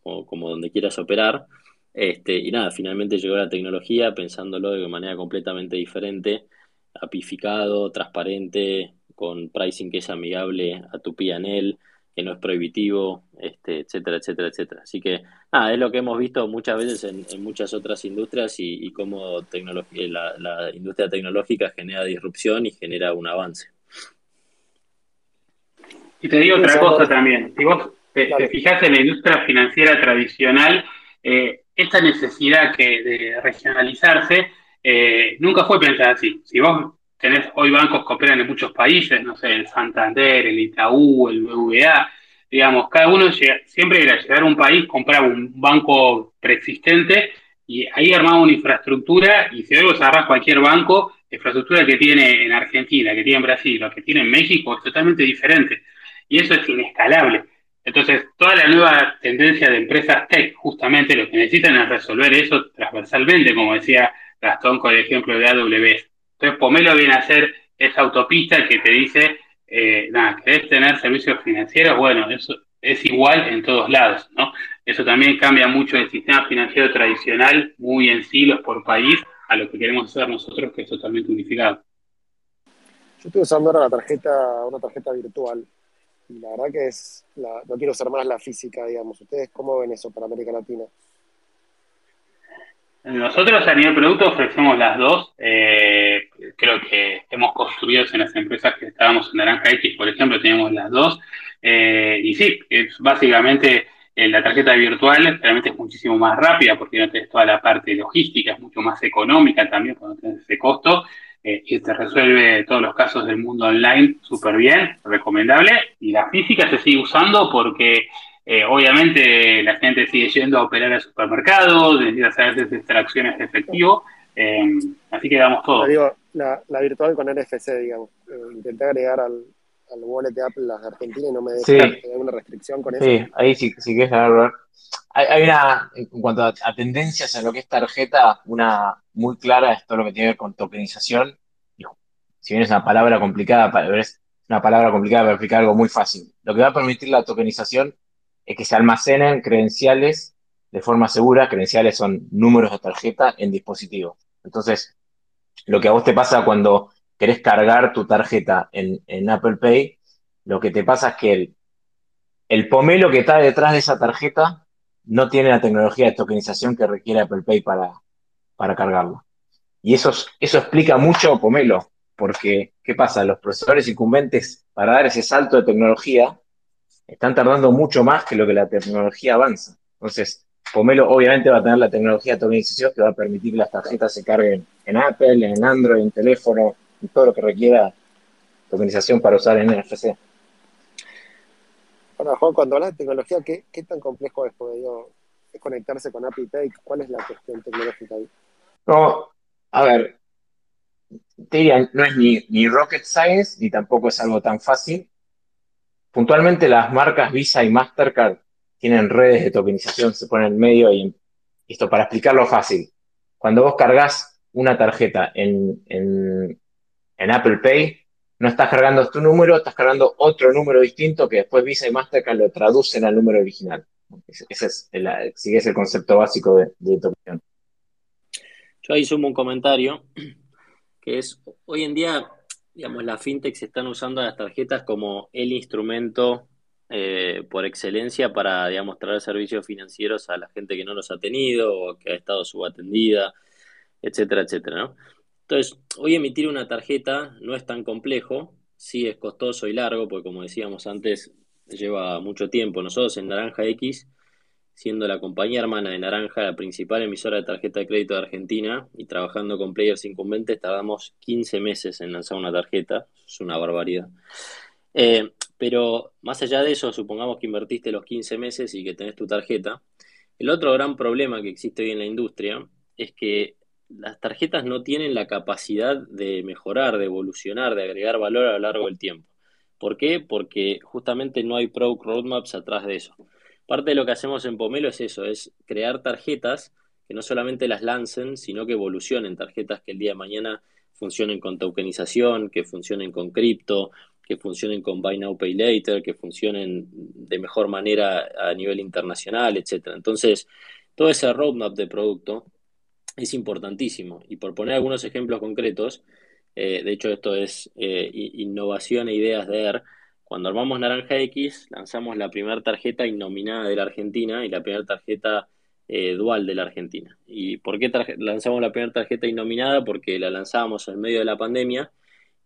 como, donde quieras operar. Este, y nada, finalmente llegó la tecnología pensándolo de manera completamente diferente, apificado, transparente, con pricing que es amigable a tu PNL, que no es prohibitivo, este, etcétera, etcétera, etcétera. Así que nada, es lo que hemos visto muchas veces en, muchas otras industrias y, y cómo la, la, industria tecnológica genera disrupción y genera un avance. Y te digo otra cosa también, si vos te, fijas en la industria financiera tradicional, eh, esta necesidad que de regionalizarse eh, nunca fue pensada así. Si vos tenés hoy bancos que operan en muchos países, no sé, el Santander, el Itaú, el BVA, digamos, cada uno siempre era llegar a un país, compraba un banco preexistente y ahí armaba una infraestructura y si luego agarras cualquier banco, la infraestructura que tiene en Argentina, que tiene en Brasil, lo que tiene en México es totalmente diferente y eso es inescalable. Entonces, toda la nueva tendencia de empresas tech, justamente lo que necesitan es resolver eso transversalmente, como decía Gastón con el ejemplo de AWS. Entonces, Pomelo viene a ser esa autopista que te dice, eh, nada, ¿querés tener servicios financieros? Bueno, eso es igual en todos lados, ¿no? Eso también cambia mucho el sistema financiero tradicional, muy en silos por país, a lo que queremos hacer nosotros, que es totalmente unificado. Yo estoy usando ahora la tarjeta, una tarjeta virtual, y la verdad que es, no quiero usar más la física, digamos. ¿Ustedes cómo ven eso para América Latina? Nosotros a nivel producto ofrecemos las dos. Eh, creo que hemos construido en las empresas que estábamos en Naranja X, por ejemplo, tenemos las dos. Eh, y sí, es básicamente eh, la tarjeta virtual realmente es muchísimo más rápida porque no tenés toda la parte logística, es mucho más económica también cuando tenés ese costo. y te resuelve todos los casos del mundo online súper bien, recomendable. Y la física se sigue usando porque eh, obviamente la gente sigue yendo a operar al supermercado, necesita hacer extracciones de efectivo, eh, así que damos todo. la, virtual con NFC, digamos. Eh, intenté agregar al, al wallet de Apple las de Argentina y no me deja. Sí. ¿Hay alguna restricción con eso? Sí, ahí sí, sí que es hay, hay una, en cuanto a, tendencias en lo que es tarjeta, una muy clara es todo lo que tiene que ver con tokenización. Si bien es una palabra complicada, es una palabra complicada para explicar algo muy fácil. Lo que va a permitir la tokenización es que se almacenen credenciales de forma segura. Credenciales son números de tarjeta en dispositivos. Entonces, lo que a vos te pasa cuando querés cargar tu tarjeta en, Apple Pay, lo que te pasa es que el, el pomelo que está detrás de esa tarjeta no tiene la tecnología de tokenización que requiere Apple Pay para, para cargarla. Y eso, eso explica mucho Pomelo, porque ¿qué pasa? Los procesadores incumbentes para dar ese salto de tecnología están tardando mucho más que lo que la tecnología avanza. Entonces, Pomelo obviamente va a tener la tecnología de tokenización que va a permitir que las tarjetas se carguen en Apple, en Android, en teléfono, en todo lo que requiera tokenización para usar en NFC. Ahora, Juan, cuando hablas de tecnología, ¿qué, tan complejo es? Es conectarse con Apple Pay. ¿Cuál es la cuestión tecnológica ahí? No, a ver, te diría, no es ni, ni rocket science, ni tampoco es algo tan fácil puntualmente las marcas Visa y Mastercard tienen redes de tokenización, se ponen en medio y esto para explicarlo fácil. Cuando vos cargas una tarjeta en, Apple Pay, no estás cargando tu número, estás cargando otro número distinto que después Visa y Mastercard lo traducen al número original. Ese es el, es el concepto básico de, de Yo ahí sumo un comentario, que es, hoy en día digamos, las fintechs están usando las tarjetas como el instrumento eh, por excelencia para, digamos, traer servicios financieros a la gente que no los ha tenido o que ha estado subatendida, etcétera, etcétera, ¿no? Entonces, hoy emitir una tarjeta no es tan complejo, sí es costoso y largo, porque como decíamos antes, lleva mucho tiempo. Nosotros en Naranja X siendo la compañía hermana de Naranja la principal emisora de tarjeta de crédito de Argentina y trabajando con players incumbentes, tardamos 15 meses en lanzar una tarjeta, es una barbaridad. Eh, pero más allá de eso, supongamos que invertiste los 15 meses y que tenés tu tarjeta, el otro gran problema que existe hoy en la industria es que las tarjetas no tienen la capacidad de mejorar, de evolucionar, de agregar valor a lo largo del tiempo. ¿Por qué? Porque justamente no hay product roadmaps atrás de eso. Parte de lo que hacemos en Pomelo es eso, es crear tarjetas que no solamente las lancen, sino que evolucionen tarjetas que el día de mañana funcionen con tokenización, que funcionen con cripto, que funcionen con Buy Now Pay Later, que funcionen de mejor manera a nivel internacional, etcétera. Entonces, todo ese roadmap de producto es importantísimo. Y por poner algunos ejemplos concretos, eh, de hecho esto es eh, innovación e ideas de ER, cuando armamos Naranja X, lanzamos la primera tarjeta innominada de la Argentina y la primera tarjeta eh, dual de la Argentina. ¿Y por qué lanzamos la primera tarjeta innominada? Porque la lanzábamos en medio de la pandemia,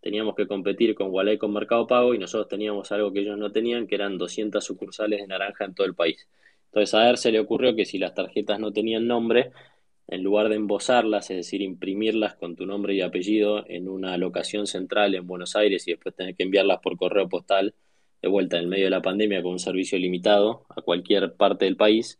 teníamos que competir con Wallet con Mercado Pago y nosotros teníamos algo que ellos no tenían, que eran 200 sucursales de naranja en todo el país. Entonces a él se le ocurrió que si las tarjetas no tenían nombre, en lugar de embosarlas, es decir, imprimirlas con tu nombre y apellido en una locación central en Buenos Aires y después tener que enviarlas por correo postal de vuelta en medio de la pandemia con un servicio limitado a cualquier parte del país,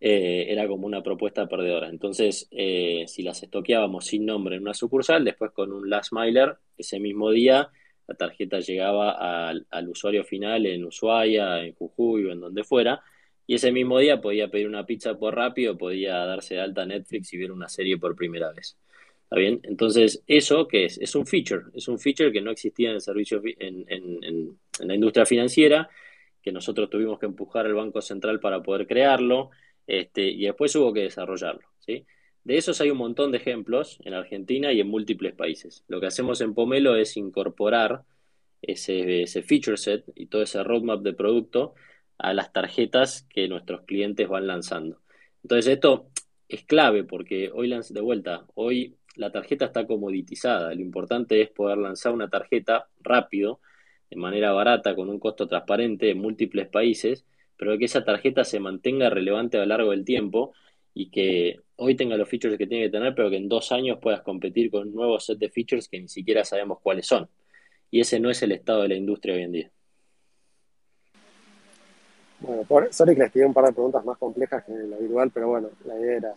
eh, era como una propuesta perdedora. Entonces, eh, si las estoqueábamos sin nombre en una sucursal, después con un last miler, ese mismo día la tarjeta llegaba al, usuario final en Ushuaia, en Jujuy o en donde fuera, y ese mismo día podía pedir una pizza por rápido, podía darse alta Netflix y ver una serie por primera vez. ¿Está bien? Entonces, ¿eso qué es? Es un feature. Es un feature que no existía en el servicio en, en, la industria financiera, que nosotros tuvimos que empujar al Banco Central para poder crearlo, este, y después hubo que desarrollarlo. ¿sí? De esos hay un montón de ejemplos en Argentina y en múltiples países. Lo que hacemos en Pomelo es incorporar ese, feature set y todo ese roadmap de producto a las tarjetas que nuestros clientes van lanzando. Entonces esto es clave porque hoy de vuelta, hoy la tarjeta está comoditizada. Lo importante es poder lanzar una tarjeta rápido, de manera barata, con un costo transparente en múltiples países, pero que esa tarjeta se mantenga relevante a lo largo del tiempo y que hoy tenga los features que tiene que tener, pero que en dos años puedas competir con un nuevo set de features que ni siquiera sabemos cuáles son. Y ese no es el estado de la industria hoy en día. Bueno, sorry que les pido un par de preguntas más complejas que lo habitual, pero bueno, la idea era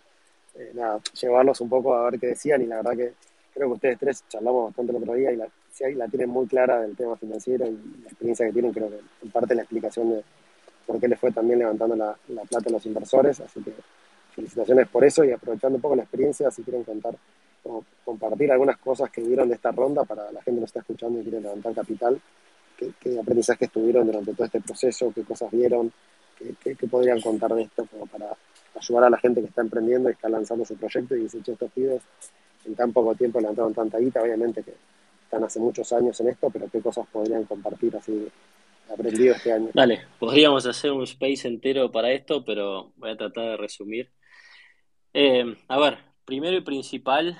eh, llevarlos un poco a ver qué decían y la verdad que creo que ustedes tres charlamos bastante el otro día y la, la tienen muy clara del tema financiero y la experiencia que tienen, creo que en parte la explicación de por qué les fue también levantando la, la plata a los inversores, así que felicitaciones por eso y aprovechando un poco la experiencia, si quieren contar o compartir algunas cosas que vieron de esta ronda para la gente que nos está escuchando y quiere levantar capital, qué, aprendizajes tuvieron durante todo este proceso, qué cosas vieron, qué, podrían contar de esto como para ayudar a la gente que está emprendiendo y está lanzando su proyecto y dice, estos pibes en tan poco tiempo levantaron tanta guita, obviamente que están hace muchos años en esto, pero qué cosas podrían compartir así aprendido este año. Dale, podríamos hacer un space entero para esto, pero voy a tratar de resumir. Eh, a ver, primero y principal,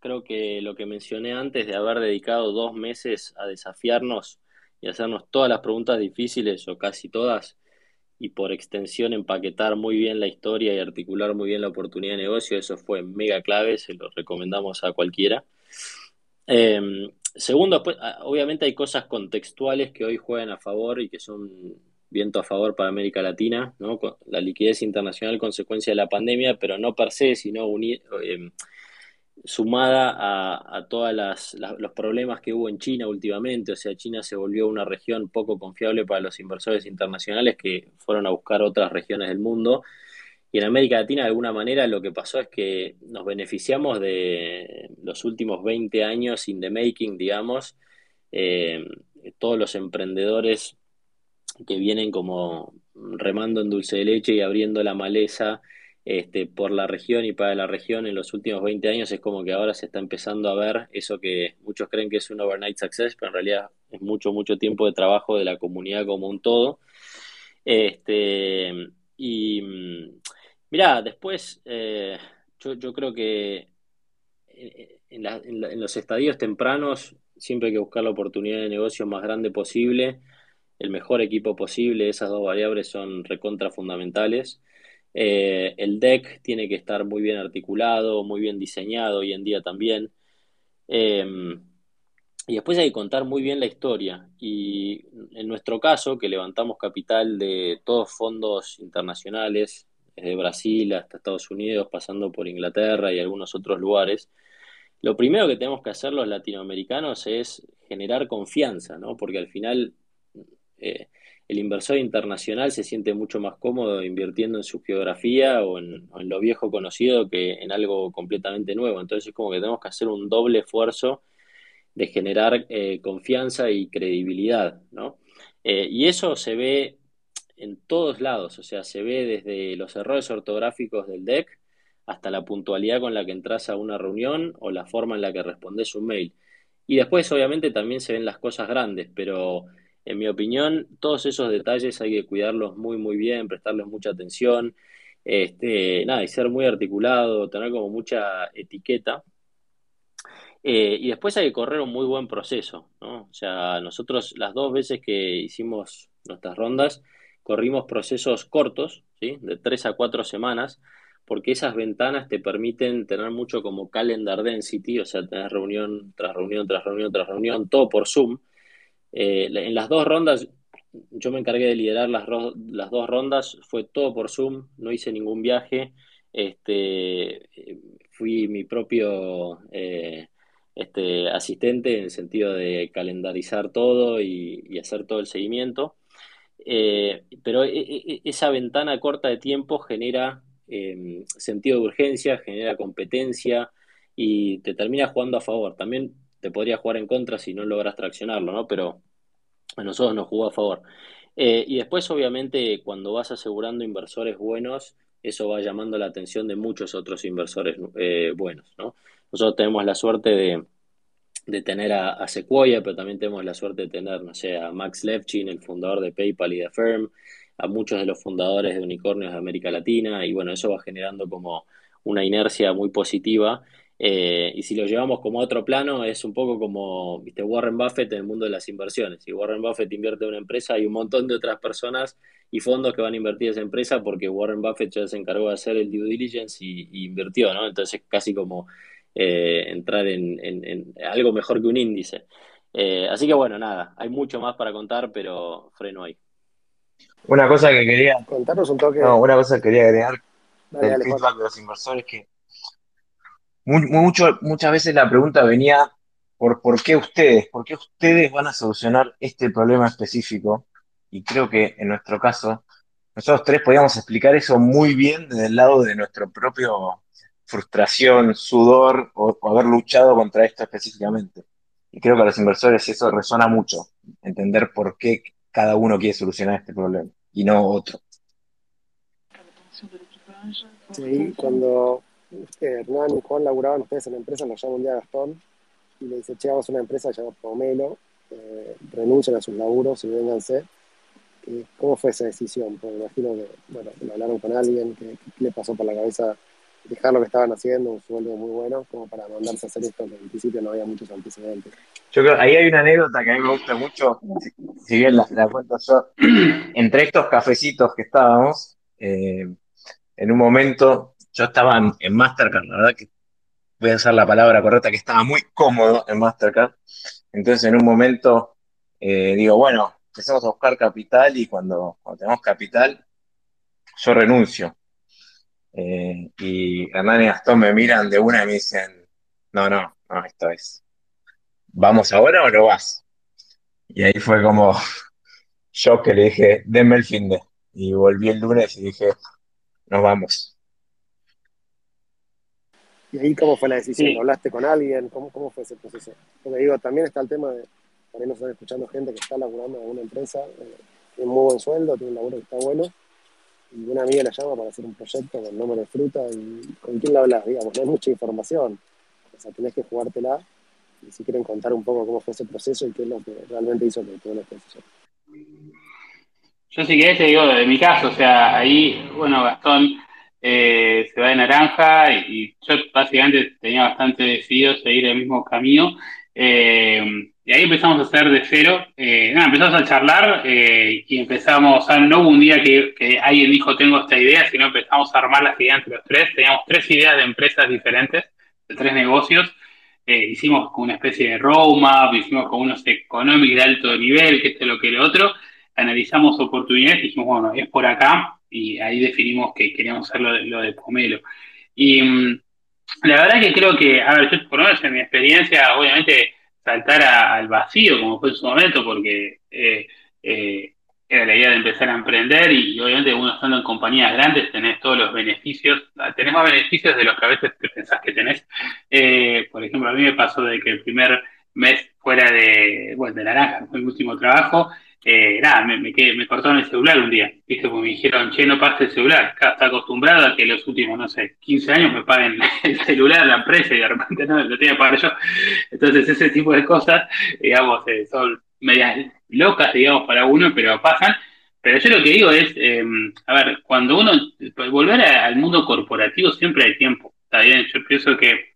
creo que lo que mencioné antes de haber dedicado dos meses a desafiarnos y hacernos todas las preguntas difíciles o casi todas y por extensión empaquetar muy bien la historia y articular muy bien la oportunidad de negocio, eso fue mega clave, se lo recomendamos a cualquiera. Em, segundo, pues, ah, obviamente hay cosas contextuales que hoy juegan a favor y que son viento a favor para América Latina, ¿no? la liquidez internacional consecuencia de la pandemia, pero no per se, sino em, sumada a, a todos los problemas que hubo en China últimamente, o sea, China se volvió una región poco confiable para los inversores internacionales que fueron a buscar otras regiones del mundo. Y en América Latina, de alguna manera, lo que pasó es que nos beneficiamos de los últimos 20 años in the making, digamos, eh, todos los emprendedores que vienen como remando en dulce de leche y abriendo la maleza este, por la región y para la región en los últimos 20 años es como que ahora se está empezando a ver eso que muchos creen que es un overnight success, pero en realidad es mucho, mucho tiempo de trabajo de la comunidad como un todo. Este, y mira, después eh, yo, creo que en, en, los estadios tempranos siempre hay que buscar la oportunidad de negocio más grande posible, el mejor equipo posible, esas dos variables son recontra fundamentales. Eh, el deck tiene que estar muy bien articulado, muy bien diseñado hoy en día también. Em, y después hay que contar muy bien la historia. Y en nuestro caso, que levantamos capital de todos fondos internacionales, desde Brasil hasta Estados Unidos, pasando por Inglaterra y algunos otros lugares, lo primero que tenemos que hacer los latinoamericanos es generar confianza, ¿no? Porque al final eh, el inversor internacional se siente mucho más cómodo invirtiendo en su geografía o en, lo viejo conocido que en algo completamente nuevo. Entonces es como que tenemos que hacer un doble esfuerzo de generar eh, confianza y credibilidad, ¿no? Eh, y eso se ve en todos lados, o sea, se ve desde los errores ortográficos del deck hasta la puntualidad con la que entras a una reunión o la forma en la que respondes un mail. Y después, obviamente, también se ven las cosas grandes, pero en mi opinión, todos esos detalles hay que cuidarlos muy, muy bien, prestarles mucha atención, este, nada, y ser muy articulado, tener como mucha etiqueta. Eh, y después hay que correr un muy buen proceso, ¿no? O sea, nosotros las dos veces que hicimos nuestras rondas, corrimos procesos cortos, ¿sí? De tres a cuatro semanas, porque esas ventanas te permiten tener mucho como calendar density, o sea, tener reunión tras reunión, tras reunión, tras reunión, todo por Zoom. Eh, en las dos rondas, yo me encargué de liderar las, las dos rondas, fue todo por Zoom, no hice ningún viaje, este, fui mi propio eh, este, asistente en el sentido de calendarizar todo y, hacer todo el seguimiento. Eh, pero e, e, e, esa ventana corta de tiempo genera em, sentido de urgencia, genera competencia y te termina jugando a favor. También te podría jugar en contra si no logras traccionarlo, ¿no? Pero a nosotros nos jugó a favor. Eh, y después, obviamente, cuando vas asegurando inversores buenos, eso va llamando la atención de muchos otros inversores eh, buenos, ¿no? Nosotros tenemos la suerte de, tener a, Sequoia, pero también tenemos la suerte de tener, no sé, a Max Levchin, el fundador de PayPal y de Firm, a muchos de los fundadores de unicornios de América Latina, y bueno, eso va generando como una inercia muy positiva eh, y si lo llevamos como a otro plano, es un poco como ¿viste? Warren Buffett en el mundo de las inversiones. Si Warren Buffett invierte en una empresa, hay un montón de otras personas y fondos que van a invertir en esa empresa porque Warren Buffett ya se encargó de hacer el due diligence y, invirtió, ¿no? Entonces, casi como eh, entrar en, algo mejor que un índice. Eh, así que bueno, nada, hay mucho más para contar, pero freno ahí. Una cosa que quería. Contarnos un toque. No, una cosa que quería agregar del feedback de los inversores que mucho, muchas veces la pregunta venía por por qué ustedes, por qué ustedes van a solucionar este problema específico. Y creo que en nuestro caso, nosotros tres podíamos explicar eso muy bien desde el lado de nuestro propio frustración, sudor o, haber luchado contra esto específicamente. Y creo que a los inversores eso resuena mucho, entender por qué cada uno quiere solucionar este problema y no otro. Sí, cuando Hernán y Juan laburaban ustedes en la empresa, nos llama un día Gastón y le dice, che, vamos a una empresa llamada Pomelo, eh, renuncian a sus laburos y vénganse. ¿Cómo fue esa decisión? Porque imagino que, bueno, lo hablaron con alguien, que, le pasó por la cabeza dejar lo que estaban haciendo, un sueldo muy bueno, como para mandarse a hacer esto, que en principio no había muchos antecedentes. Yo creo, ahí hay una anécdota que a mí me gusta mucho, si, bien la, cuento yo, entre estos cafecitos que estábamos, eh, en un momento yo estaba en, Mastercard, la verdad que voy a usar la palabra correcta, que estaba muy cómodo en Mastercard. Entonces en un momento eh, digo, bueno, empecemos a buscar capital y cuando, tenemos capital, yo renuncio. Eh, y Hernán y Gastón me miran de una y me dicen, no, no, no, esto es, ¿vamos ahora o no vas? Y ahí fue como yo que le dije, denme el fin de. Y volví el lunes y dije, nos vamos. ¿Y ahí cómo fue la decisión? ¿Hablaste con alguien? ¿Cómo, ¿Cómo fue ese proceso? Porque digo, también está el tema de, también nos están escuchando gente que está laburando en una empresa, eh, tiene un muy buen sueldo, tiene un laburo que está bueno, y una amiga la llama para hacer un proyecto con nombre de fruta, y ¿con quién la hablas? Digamos, no hay mucha información, o sea, tenés que jugártela, y si quieren contar un poco cómo fue ese proceso y qué es lo que realmente hizo que tuvo la decisión. Yo sí que te digo, de mi caso, o sea, ahí, bueno, Gastón eh, se va de naranja y, yo básicamente tenía bastante decidido seguir el mismo camino. Eh, y ahí empezamos a hacer de cero. Eh, empezamos a charlar y empezamos, o sea, no hubo un día que, alguien dijo tengo esta idea, sino empezamos a armar las ideas entre los tres. Teníamos tres ideas de empresas diferentes, de tres negocios. hicimos con una especie de roadmap, hicimos con unos económicos de alto nivel, que esto, lo que lo otro. Analizamos oportunidades y dijimos, bueno, es por acá y ahí definimos que queríamos hacer lo de, Pomelo. Y mm, la verdad que creo que, a ver, yo por lo menos en mi experiencia, obviamente saltar al vacío, como fue en su momento, porque eh, eh, era la idea de empezar a emprender y, obviamente uno estando en compañías grandes tenés todos los beneficios, tenés más beneficios de los que a veces te pensás que tenés. Eh, por ejemplo, a mí me pasó de que el primer mes fuera de, bueno, de naranja, fue mi último trabajo, eh, me, me, me, cortaron el celular un día, ¿viste? Porque me dijeron, che, no pases el celular. Acá está acostumbrado a que los últimos, no sé, 15 años me paguen el celular la empresa y de repente no, lo tiene que pagar yo. Entonces, ese tipo de cosas, digamos, eh, son medias locas, digamos, para uno, pero pasan. Pero yo lo que digo es, eh, a ver, cuando uno, volver al mundo corporativo siempre hay tiempo, ¿está bien? Yo pienso que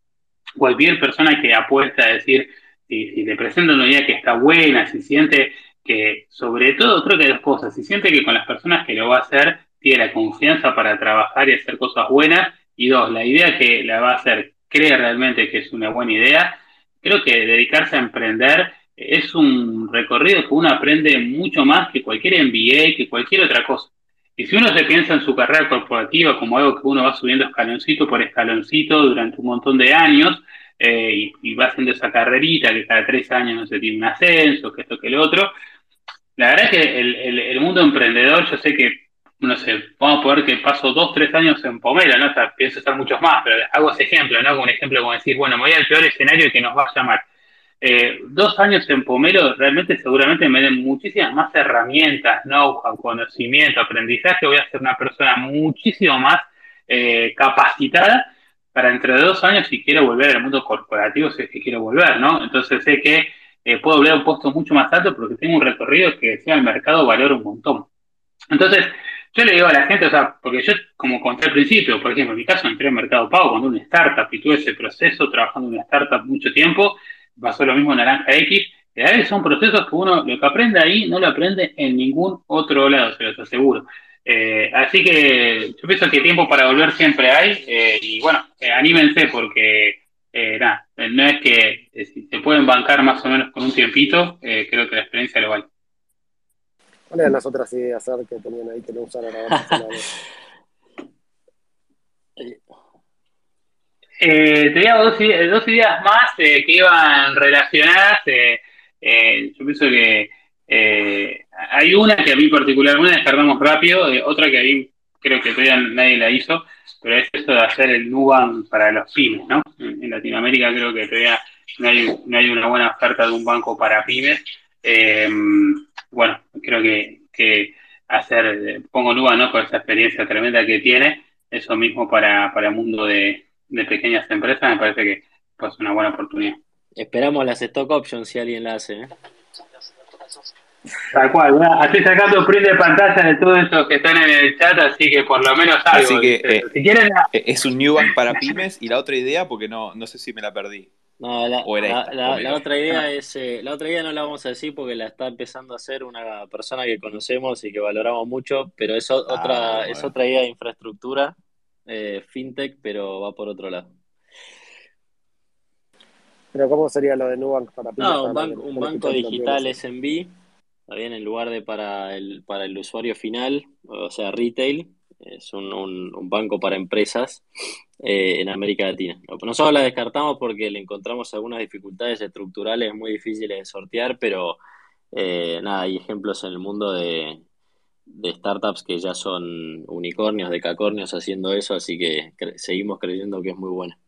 cualquier persona que apuesta a decir, si, si le presenta una idea que está buena, si siente que sobre todo creo que hay dos cosas. Si siente que con las personas que lo va a hacer tiene la confianza para trabajar y hacer cosas buenas, y dos, la idea que la va a hacer cree realmente que es una buena idea, creo que dedicarse a emprender es un recorrido que uno aprende mucho más que cualquier MBA, que cualquier otra cosa. Y si uno se piensa en su carrera corporativa como algo que uno va subiendo escaloncito por escaloncito durante un montón de años, eh, y, va haciendo esa carrerita que cada tres años no se tiene un ascenso, que esto que el otro, la verdad es que el, mundo emprendedor, yo sé que, no sé, vamos a poder que paso dos, tres años en Pomelo, ¿no? O pienso estar muchos más, pero hago ese ejemplo, ¿no? Como un ejemplo como decir, bueno, me voy al peor escenario que nos va a llamar. Eh, dos años en Pomelo realmente seguramente me den muchísimas más herramientas, know-how, conocimiento, aprendizaje. Voy a ser una persona muchísimo más eh, capacitada para entre dos años si quiero volver al mundo corporativo, si es que quiero volver, ¿no? Entonces sé que eh, puedo volver a un puesto mucho más alto porque tengo un recorrido que sea el mercado valora un montón. Entonces, yo le digo a la gente, o sea, porque yo, como conté al principio, por ejemplo, en mi caso entré en Mercado Pago cuando una startup y tuve ese proceso trabajando en una startup mucho tiempo, pasó lo mismo en Naranja X, y a son procesos que uno lo que aprende ahí no lo aprende en ningún otro lado, se los aseguro. Eh, así que yo pienso que tiempo para volver siempre hay, eh, y bueno, anímense porque eh, nada, eh, no es que eh, si se pueden bancar más o menos con un tiempito, creo que la experiencia lo vale. ¿Cuáles eran las otras ideas que tenían ahí que no usaron ahora? eh, tenía dos, dos, ideas más que iban relacionadas. yo pienso que hay una que a mí particularmente descartamos rápido, otra que a mí creo que todavía nadie la hizo, pero es eso de hacer el Nubank para los pymes, ¿no? En, Latinoamérica creo que todavía no hay, una buena oferta de un banco para pymes. Eh, bueno, creo que, hacer, pongo Nubank, ¿no? Con esa experiencia tremenda que tiene, eso mismo para, para el mundo de, pequeñas empresas, me parece que es una buena oportunidad. Esperamos las stock options si alguien la hace. ¿eh? Tal cual, estoy sacando print de pantalla de todos estos que están en el chat, así que por lo menos algo. Así que eh, si quieren... Eh, es un new bank para pymes y la otra idea, porque no, no sé si me la perdí. No, la, otra idea es, eh, la otra idea no la vamos a decir porque la está empezando a hacer una persona que conocemos y que valoramos mucho, pero es ah, otra, es otra idea de infraestructura, fintech, pero va por otro lado. Pero ¿cómo sería lo de Nubank para pymes? No, un, un banco digital SMB bien, en lugar de para el, para el usuario final, o sea, retail, es un, un, banco para empresas eh, en América Latina. Nosotros la descartamos porque le encontramos algunas dificultades estructurales muy difíciles de sortear, pero eh, nada, hay ejemplos en el mundo de, de startups que ya son unicornios, decacornios haciendo eso, así que seguimos creyendo que es muy buena.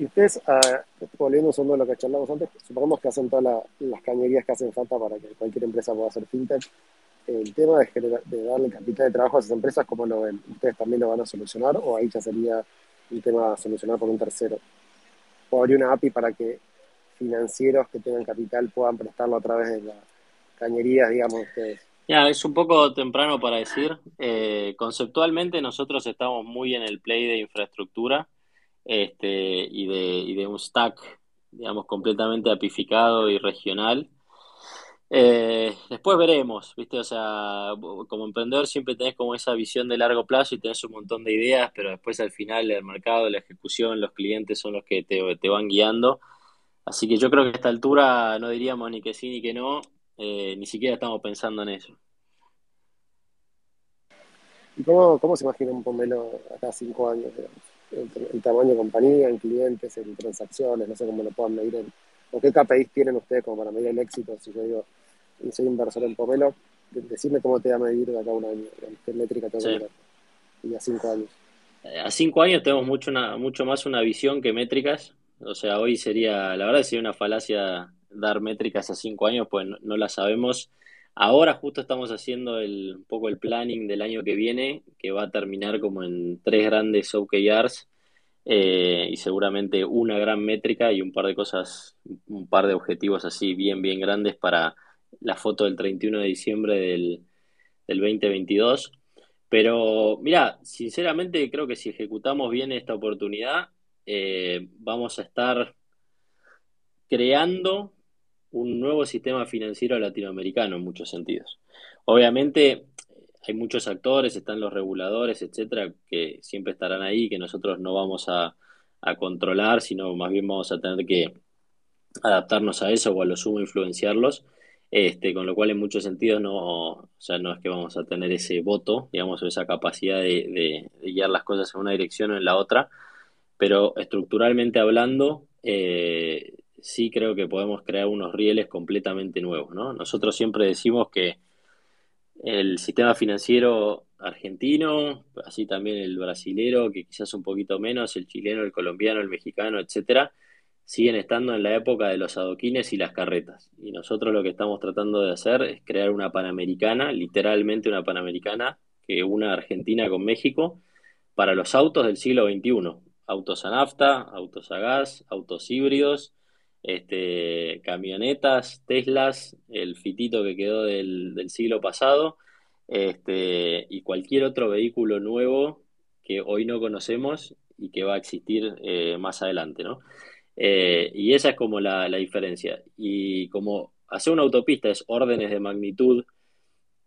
Y ustedes, uh, volviendo a lo que charlamos antes, supongamos que hacen todas las cañerías que hacen falta para que cualquier empresa pueda hacer fintech. El tema de, darle capital de trabajo a esas empresas, ¿cómo lo ven? ¿Ustedes también lo van a solucionar o ahí ya sería un tema solucionar por un tercero? ¿O habría una API para que financieros que tengan capital puedan prestarlo a través de las cañerías, digamos, ustedes? Ya, es un poco temprano para decir. Eh, conceptualmente nosotros estamos muy en el play de infraestructura este, y, de, y de un stack, digamos, completamente apificado y regional. Eh, después veremos, ¿viste? O sea, como emprendedor siempre tenés como esa visión de largo plazo y tenés un montón de ideas, pero después al final el mercado, la ejecución, los clientes son los que te, te van guiando. Así que yo creo que a esta altura no diríamos ni que sí ni que no, eh, ni siquiera estamos pensando en eso. ¿Y cómo, cómo se imagina un pomelo acá cinco años, digamos? El, tamaño de compañía, en clientes, en transacciones, no sé cómo lo puedan medir, en, o qué KPIs tienen ustedes como para medir el éxito, si yo digo, soy inversor en Pomelo, decime cómo te va a medir de acá a un año, qué métrica tengo que mirar. Y a cinco años. A cinco años tenemos mucho, una, mucho más una visión que métricas. O sea, hoy sería, la verdad sería una falacia dar métricas a cinco años, pues no, las sabemos. Ahora justo estamos haciendo el, un poco el planning del año que viene, que va a terminar como en tres grandes OKRs eh, y seguramente una gran métrica y un par de cosas, un par de objetivos así bien, bien grandes para la foto del 31 de diciembre del, del 2022. Pero mira, sinceramente creo que si ejecutamos bien esta oportunidad, eh, vamos a estar creando un nuevo sistema financiero latinoamericano en muchos sentidos. Obviamente hay muchos actores, están los reguladores, etcétera, que siempre estarán ahí, que nosotros no vamos a, controlar, sino más bien vamos a tener que adaptarnos a eso o a lo sumo influenciarlos. Este, con lo cual en muchos sentidos no, o sea, no es que vamos a tener ese voto, digamos, o esa capacidad de, guiar las cosas en una dirección o en la otra, pero estructuralmente hablando, eh, sí creo que podemos crear unos rieles completamente nuevos, ¿no? Nosotros siempre decimos que el sistema financiero argentino, así también el brasilero, que quizás un poquito menos, el chileno, el colombiano, el mexicano, etcétera, siguen estando en la época de los adoquines y las carretas. Y nosotros lo que estamos tratando de hacer es crear una panamericana, literalmente una panamericana, que una Argentina con México, para los autos del siglo XXI. Autos a nafta, autos a gas, autos híbridos, este, camionetas, Teslas, el fitito que quedó del, siglo pasado, este, y cualquier otro vehículo nuevo que hoy no conocemos y que va a existir eh, más adelante, ¿no? Eh, y esa es como la, diferencia. Y como hacer una autopista es órdenes de magnitud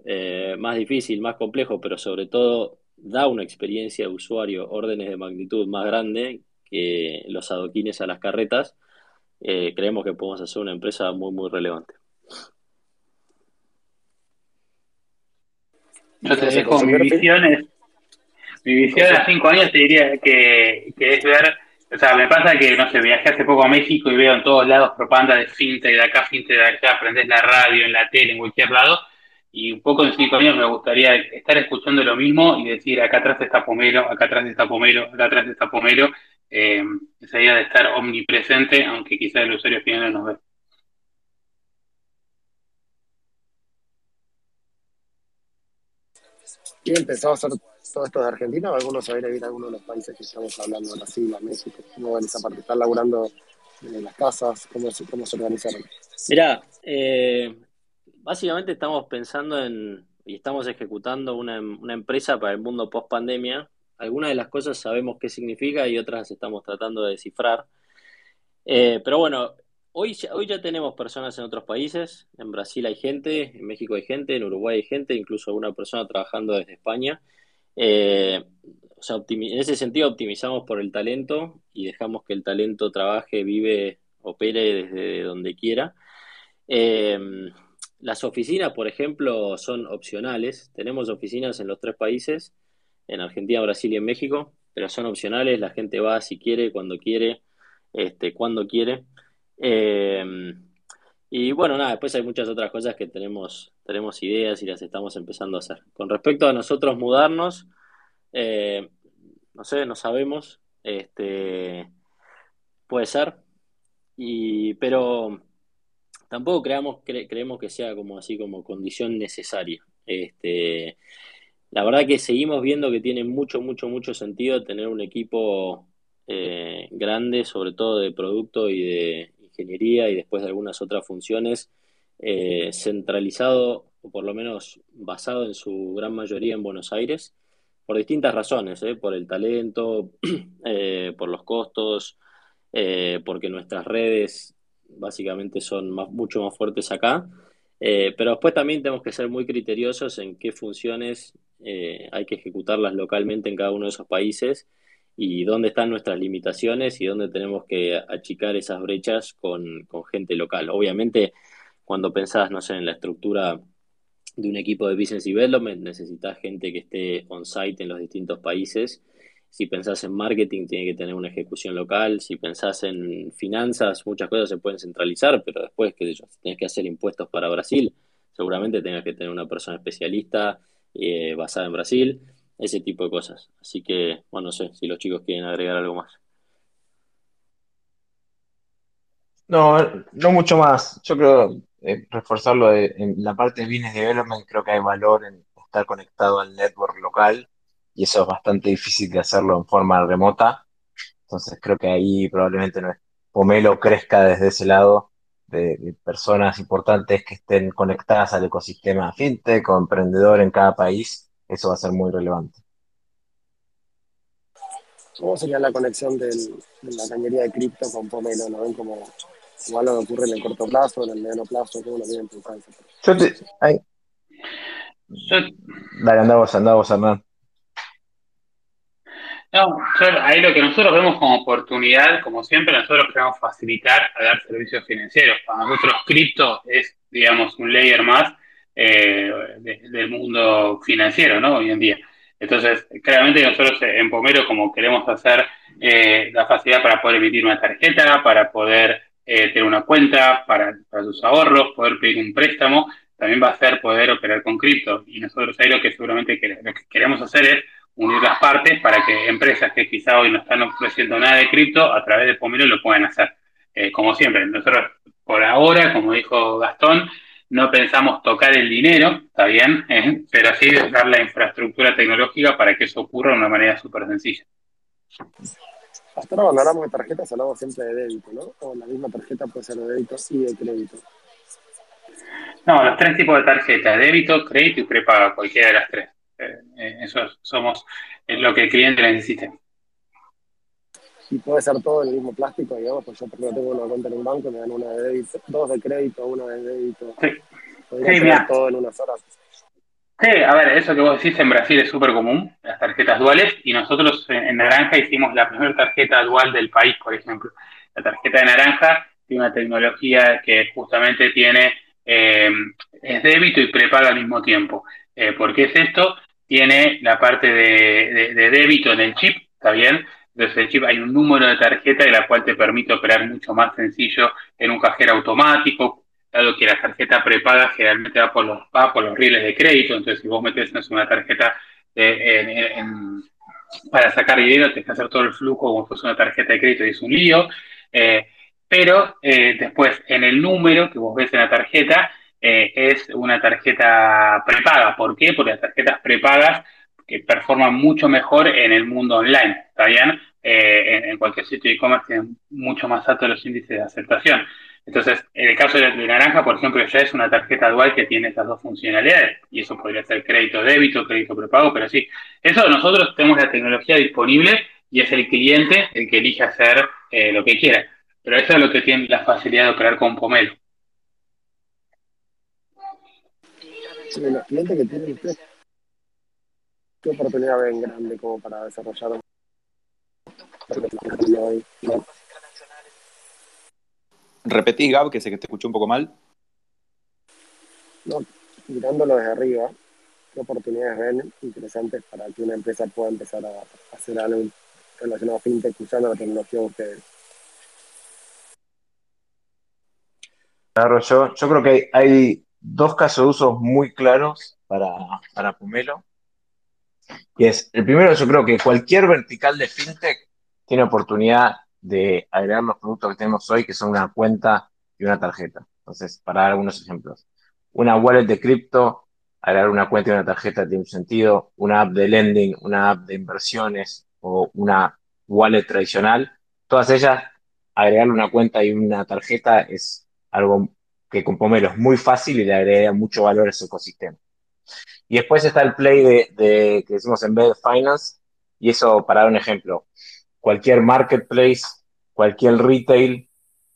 eh, más difícil, más complejo, pero sobre todo da una experiencia de usuario órdenes de magnitud más grande que los adoquines a las carretas, eh, creemos que podemos hacer una empresa muy, muy relevante. Yo te dejo mi visión, mi visión a cinco años te diría que, que es ver o sea, me pasa que, no sé, viajé hace poco a México y veo en todos lados propaganda de fintech, de acá, fintech, de allá, aprendes la radio, en la tele, en cualquier lado. Y un poco en cinco años me gustaría estar escuchando lo mismo y decir, acá atrás está Pomelo, acá atrás está Pomelo, acá atrás está Pomelo. Eh, esa idea de estar omnipresente, aunque quizás el usuario final no nos ve. ¿Quién empezó a hacer todo esto de Argentina o algunos se va a ir a alguno de los países que estamos hablando, Brasil, México? ¿Cómo ven esa parte? ¿Están laburando en las casas? ¿Cómo, cómo se organizaron? Mira, eh, básicamente estamos pensando en y estamos ejecutando una, una empresa para el mundo post pandemia. Algunas de las cosas sabemos qué significa y otras estamos tratando de descifrar. Eh, pero bueno, Hoy, hoy ya tenemos personas en otros países, en Brasil hay gente, en México hay gente, en Uruguay hay gente, incluso alguna persona trabajando desde España. Eh, o sea, en ese sentido optimizamos por el talento y dejamos que el talento trabaje, vive, opere desde donde quiera. Eh, las oficinas, por ejemplo, son opcionales. Tenemos oficinas en los tres países, en Argentina, Brasil y en México, pero son opcionales. La gente va si quiere, cuando quiere, este, cuando quiere. Eh, y bueno, nada, después hay muchas otras cosas que tenemos, tenemos ideas y las estamos empezando a hacer. Con respecto a nosotros mudarnos, eh, no sé, no sabemos, este, puede ser, y, pero tampoco creamos, creemos que sea como así como condición necesaria. Este, la verdad que seguimos viendo que tiene mucho, mucho, mucho sentido tener un equipo eh, grande, sobre todo de producto y de, ingeniería y después de algunas otras funciones, eh, centralizado o por lo menos basado en su gran mayoría en Buenos Aires, por distintas razones, eh, por el talento, por los costos, porque nuestras redes básicamente son mucho más fuertes acá. pero después también tenemos que ser muy criteriosos en qué funciones hay que ejecutarlas localmente en cada uno de esos países y dónde están nuestras limitaciones y dónde tenemos que achicar esas brechas con, gente local. Obviamente, cuando pensás, no sé, en la estructura de un equipo de business development, necesitas gente que esté on-site en los distintos países. Si pensás en marketing, tiene que tener una ejecución local. Si pensás en finanzas, muchas cosas se pueden centralizar, pero después, yo, si tenés que hacer impuestos para Brasil, seguramente tengas que tener una persona especialista eh, basada en Brasil, ese tipo de cosas. Así que, bueno, no sé si los chicos quieren agregar algo más. No, no mucho más. Yo creo eh, reforzarlo en la parte de business development, creo que hay valor en estar conectado al network local y eso es bastante difícil de hacerlo en forma remota. Entonces creo que ahí probablemente no es- Pomelo crezca desde ese lado de, de personas importantes que estén conectadas al ecosistema fintech o emprendedor en cada país. Eso va a ser muy relevante. ¿Cómo sería la conexión del- de la cañería de cripto con Pomelo? ¿No ven como igual lo que ocurre en el corto plazo, en el mediano plazo? ¿Cómo lo tienen pensado? Yo te, ay, Yo, dale, andá vos, Hernán. No, ahí lo que nosotros vemos como oportunidad, como siempre, nosotros queremos facilitar a dar servicios financieros. Para nosotros, cripto es, digamos, un layer más eh, de- del mundo financiero, ¿no? Hoy en día. Entonces, claramente nosotros en Pomero, como queremos hacer eh, la facilidad para poder emitir una tarjeta, para poder eh, tener una cuenta, para, para sus ahorros, poder pedir un préstamo, también va a ser poder operar con cripto. Y nosotros ahí lo que seguramente lo que queremos hacer es unir las partes para que empresas que quizá hoy no están ofreciendo nada de cripto, a través de Pomelo lo puedan hacer. Eh, como siempre, nosotros por ahora, como dijo Gastón, no pensamos tocar el dinero, está bien, ¿eh? pero sí dar la infraestructura tecnológica para que eso ocurra de una manera súper sencilla. Hasta ahora cuando hablamos de tarjetas hablamos siempre de débito, ¿no? O la misma tarjeta puede ser de débito y de crédito. No, los tres tipos de tarjeta, débito, crédito y prepago, cualquiera de las tres. Eh, eh, eso somos es lo que el cliente necesite. Y puede ser todo en el mismo plástico, digamos, pues yo por tengo una cuenta en un banco, me dan una de débito, dos de crédito, una de débito. Sí. Podría Sí, todo en una sola. Sí, a ver, eso que vos decís en Brasil es súper común, las tarjetas duales, y nosotros en, Naranja hicimos la primera tarjeta dual del país, por ejemplo. La tarjeta de Naranja tiene una tecnología que justamente tiene, eh, es débito y prepaga al mismo tiempo. Eh, ¿Por qué es esto? Tiene la parte de, débito en el chip, ¿está bien? Entonces el chip hay un número de tarjeta de la cual te permite operar mucho más sencillo en un cajero automático, dado que la tarjeta prepaga generalmente va por los, va por los rieles de crédito, entonces si vos metes una tarjeta para sacar dinero, tenés que hacer todo el flujo como si fuese una tarjeta de crédito y es un lío. Eh, pero eh, después, en el número que vos ves en la tarjeta, eh, es una tarjeta prepaga. ¿Por qué? Porque las tarjetas prepagas que performan mucho mejor en el mundo online, ¿está bien? Eh, en, cualquier sitio de e-commerce tienen mucho más altos los índices de aceptación. Entonces, en el caso de, de Naranja, por ejemplo, ya es una tarjeta dual que tiene esas dos funcionalidades. Y eso podría ser crédito débito, crédito prepago, pero sí. Eso nosotros tenemos la tecnología disponible y es el cliente el que elige hacer eh, lo que quiera. Pero eso es lo que tiene la facilidad de operar con Pomelo. Sí, los clientes que tienen ustedes, ¿qué oportunidad ven grande como para desarrollar? No, Repetís, Gab, que sé que te escuché un poco mal. no, mirándolo desde arriba, ¿qué oportunidades ven interesantes para que una empresa pueda empezar a hacer algo relacionado a fintech usando la tecnología de ustedes? Agarro yo. Yo creo que hay dos casos de usos muy claros para, para. Y es, el primero, yo creo que cualquier vertical de fintech tiene oportunidad de agregar los productos que tenemos hoy, que son una cuenta y una tarjeta. Entonces, para dar algunos ejemplos. Una wallet de cripto, agregar una cuenta y una tarjeta tiene un sentido. Una app de lending, una app de inversiones o una wallet tradicional. Todas ellas, agregarle una cuenta y una tarjeta es algo que con Pomelo es muy fácil y le agrega mucho valor a ese ecosistema. Y después está el play de, que decimos Embedded Finance, y eso para dar un ejemplo, cualquier marketplace, cualquier retail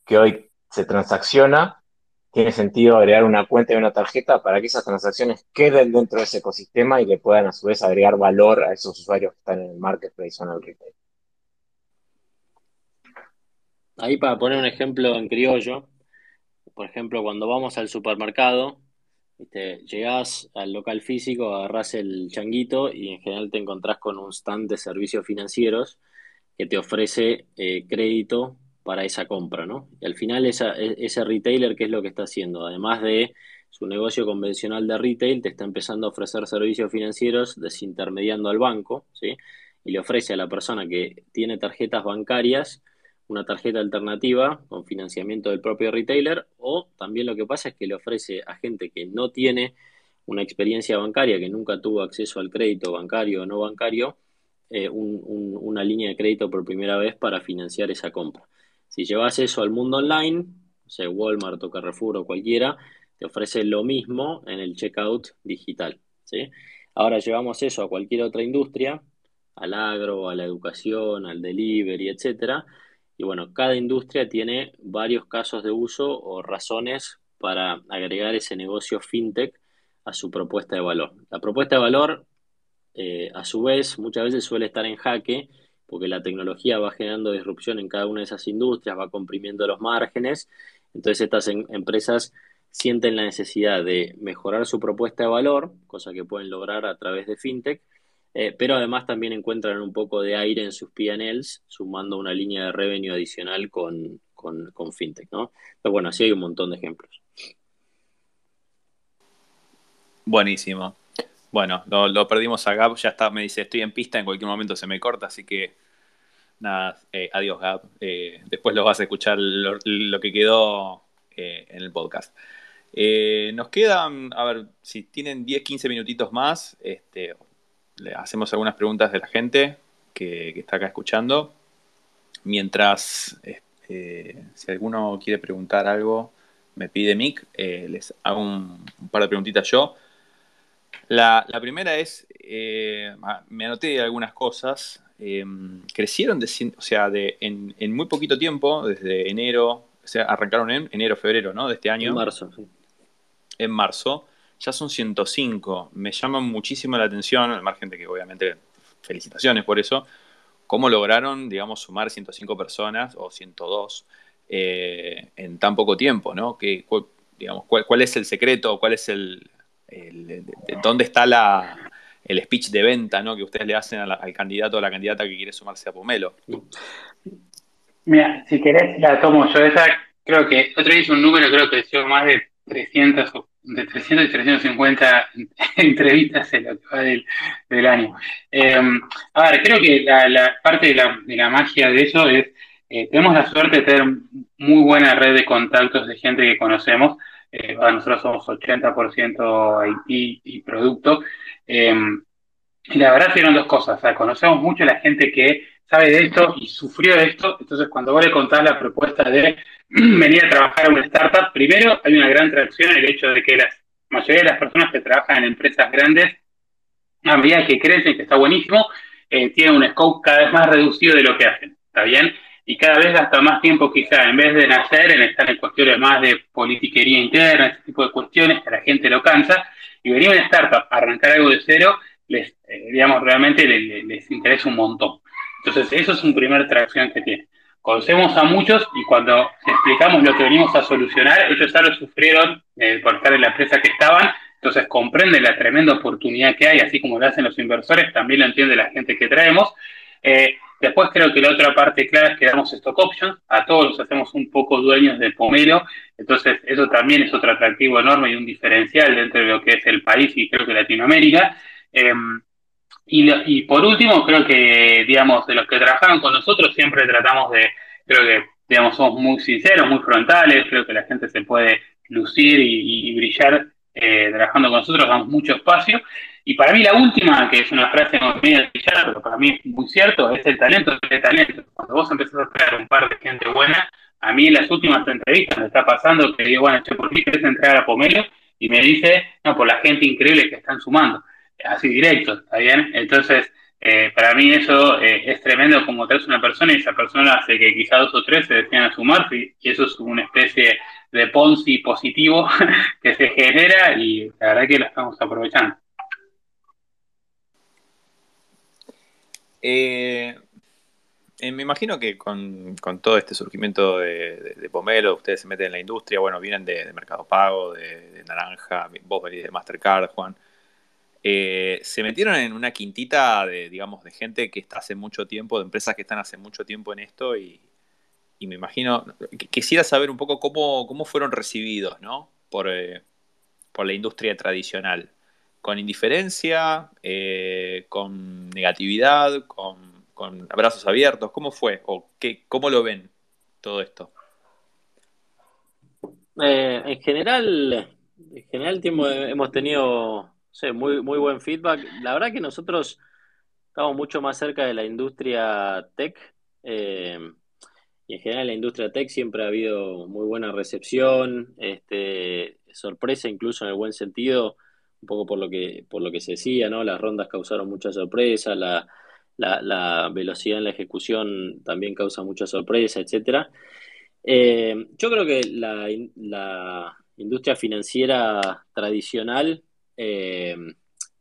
que hoy se transacciona, tiene sentido agregar una cuenta y una tarjeta para que esas transacciones queden dentro de ese ecosistema y le puedan a su vez agregar valor a esos usuarios que están en el marketplace o en el retail. Ahí para poner un ejemplo en criollo, por ejemplo, cuando vamos al supermercado, ¿viste? llegás al local físico, agarrás el changuito y en general te encontrás con un stand de servicios financieros que te ofrece eh, crédito para esa compra, ¿no? Y al final e- ese retailer, ¿qué es lo que está haciendo? Además de su negocio convencional de retail te está empezando a ofrecer servicios financieros desintermediando al banco, ¿sí? Y le ofrece a la persona que tiene tarjetas bancarias una tarjeta alternativa con financiamiento del propio retailer o también lo que pasa es que le ofrece a gente que no tiene una experiencia bancaria, que nunca tuvo acceso al crédito bancario o no bancario, eh, una línea de crédito por primera vez para financiar esa compra. Si llevas eso al mundo online, sea Walmart o Carrefour o cualquiera, te ofrece lo mismo en el checkout digital. ¿sí? Ahora llevamos eso a cualquier otra industria, al agro, a la educación, al delivery, etcétera. Y bueno, cada industria tiene varios casos de uso o razones para agregar ese negocio fintech a su propuesta de valor. La propuesta de valor, eh, a su vez, muchas veces suele estar en jaque porque la tecnología va generando disrupción en cada una de esas industrias, va comprimiendo los márgenes. Entonces estas empresas sienten la necesidad de mejorar su propuesta de valor, cosa que pueden lograr a través de fintech, eh, pero además también encuentran un poco de aire en sus P&Ls, sumando una línea de revenue adicional con, fintech, ¿no? Pero bueno, así hay un montón de ejemplos. Buenísimo. Bueno, lo, perdimos a Gab, ya está, me dice, estoy en pista, en cualquier momento se me corta, así que nada, eh, adiós Gab. Eh, después lo vas a escuchar lo, lo que quedó en el podcast. nos quedan, a ver, si tienen 10, 15 minutitos más, este, le hacemos algunas preguntas de la gente que, está acá escuchando. Mientras, eh, si alguno quiere preguntar algo, me pide Mick, eh, les hago un, par de preguntitas yo. La, primera es, eh, me anoté algunas cosas. crecieron, de, o sea, de, en, en, muy poquito tiempo, desde enero, o sea, arrancaron en enero, febrero, ¿no? De este año. En marzo, sí. En marzo ya son 105. Me llama muchísimo la atención, al margen de que obviamente felicitaciones por eso, cómo lograron, digamos, sumar 105 personas o 102 eh, en tan poco tiempo, ¿no? Que, digamos, cuál, es el secreto? ¿Cuál es el, dónde está la, el speech de venta ¿no? que ustedes le hacen al candidato o a la candidata que quiere sumarse a Pomelo? Mira, si querés la tomo yo. Esa creo que, otro día hice un número, creo que creció más de 300 o de 300 y 350 entrevistas en lo que va del, año. Eh, a ver, creo que la, parte de la, magia de eso es, eh, tenemos la suerte de tener muy buena red de contactos de gente que conocemos. Eh, nosotros somos 80% IT y producto. y la verdad fueron dos cosas. O sea, conocemos mucho a la gente que sabe de esto y sufrió de esto. Entonces, cuando vos le contás la propuesta de venir a trabajar en una startup, primero hay una gran tracción en el hecho de que la mayoría de las personas que trabajan en empresas grandes, a medida que crecen, que está buenísimo, eh, tienen un scope cada vez más reducido de lo que hacen, ¿está bien? Y cada vez gasta más tiempo quizá, en vez de nacer en estar en cuestiones más de politiquería interna, ese tipo de cuestiones que a la gente lo cansa, y venir a una startup a arrancar algo de cero, les, eh, digamos, realmente les, les interesa un montón. Entonces, eso es un primer tracción que tiene. Conocemos a muchos y cuando explicamos lo que venimos a solucionar, ellos ya lo sufrieron eh, por estar en la empresa que estaban, entonces comprenden la tremenda oportunidad que hay, así como lo hacen los inversores, también lo entiende la gente que traemos. Eh, después creo que la otra parte clara es que damos stock options, a todos los hacemos un poco dueños del pomelo, entonces eso también es otro atractivo enorme y un diferencial dentro de lo que es el país y creo que Latinoamérica. Em, y, por último, creo que, digamos, de los que trabajaron con nosotros siempre tratamos de, creo que, digamos, somos muy sinceros, muy frontales, creo que la gente se puede lucir y, brillar eh, trabajando con nosotros, damos mucho espacio. Y para mí la última, que es una frase brillada, pero para mí es muy cierto, es el talento el talento. Cuando vos empezás a traer un par de gente buena, a mí en las últimas entrevistas me está pasando que digo, bueno, ¿por qué querés entrar a Pomelo? Y me dice, no, por la gente increíble que están sumando así directo, ¿está bien? Entonces, eh, para mí eso eh, es tremendo como traes una persona y esa persona hace que quizá dos o tres se decían a sumarse y eso es una especie de Ponzi positivo que se genera y la verdad que lo estamos aprovechando. Eh, me imagino que con, todo este surgimiento de, Pomelo, ustedes se meten en la industria, bueno, vienen de, Mercado Pago, de, Naranja, vos venís de Mastercard, Juan. Eh, se metieron en una quintita de, digamos, de gente que está hace mucho tiempo, de empresas que están hace mucho tiempo en esto y, me imagino, quisiera saber un poco cómo, cómo fueron recibidos, ¿no? Por, eh, por la industria tradicional? ¿Con indiferencia? Eh, ¿Con negatividad? Con, abrazos abiertos? ¿Cómo fue? ¿O qué, cómo lo ven todo esto? En general, en general hemos tenido muy, muy buen feedback. La verdad que nosotros estamos mucho más cerca de la industria tech. Eh, y en general la industria tech siempre ha habido muy buena recepción, este, sorpresa incluso en el buen sentido, un poco por lo que, por lo que se decía, ¿no? Las rondas causaron mucha sorpresa, la, la, velocidad en la ejecución también causa mucha sorpresa, etcétera. Eh, yo creo que la, la industria financiera tradicional eh,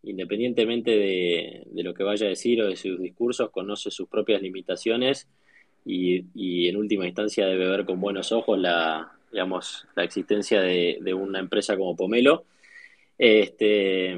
independientemente de, lo que vaya a decir o de sus discursos, conoce sus propias limitaciones y, en última instancia debe ver con buenos ojos la, digamos, la existencia de, una empresa como Pomelo. Este,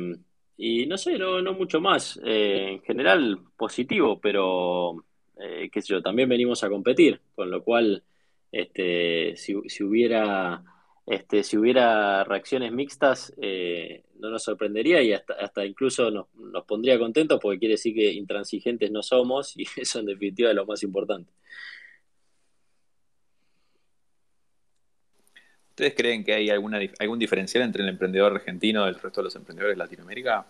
y no sé, no, mucho más. Eh, en general, positivo, pero eh, qué sé yo, también venimos a competir, con lo cual, este, si hubiera este, si hubiera reacciones mixtas, eh, no nos sorprendería y hasta, hasta incluso nos, pondría contentos porque quiere decir que intransigentes no somos y eso en definitiva es lo más importante. ¿Ustedes creen que hay alguna, algún diferencial entre el emprendedor argentino y el resto de los emprendedores de Latinoamérica?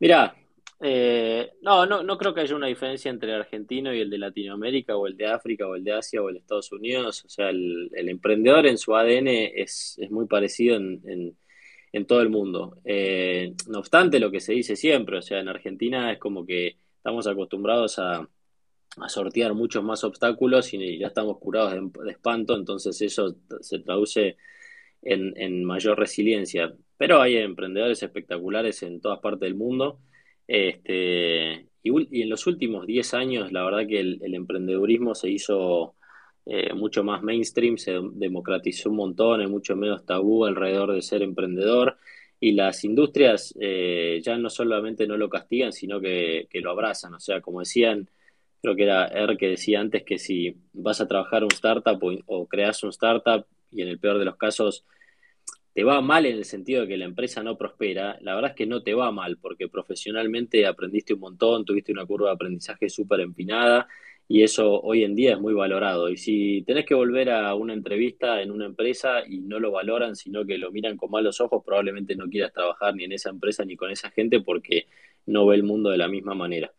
Mira, eh, no, no, no creo que haya una diferencia entre el argentino y el de Latinoamérica, o el de África, o el de Asia, o el de Estados Unidos. O sea, el, emprendedor en su ADN es, muy parecido en, todo el mundo. Eh, no obstante, lo que se dice siempre, o sea, en Argentina es como que estamos acostumbrados a, sortear muchos más obstáculos y ya estamos curados de, espanto, entonces eso se traduce en, en mayor resiliencia. Pero hay emprendedores espectaculares en todas partes del mundo. Este, y, en los últimos 10 años, la verdad que el, emprendedurismo se hizo eh, mucho más mainstream, se democratizó un montón, hay mucho menos tabú alrededor de ser emprendedor. Y las industrias eh, ya no solamente no lo castigan, sino que, lo abrazan. O sea, como decían, creo que era Er que decía antes que si vas a trabajar un startup o, o creas un startup y en el peor de los casos te va mal en el sentido de que la empresa no prospera, la verdad es que no te va mal porque profesionalmente aprendiste un montón, tuviste una curva de aprendizaje súper empinada y eso hoy en día es muy valorado. Y si tenés que volver a una entrevista en una empresa y no lo valoran, sino que lo miran con malos ojos, probablemente no quieras trabajar ni en esa empresa ni con esa gente porque no ve el mundo de la misma manera.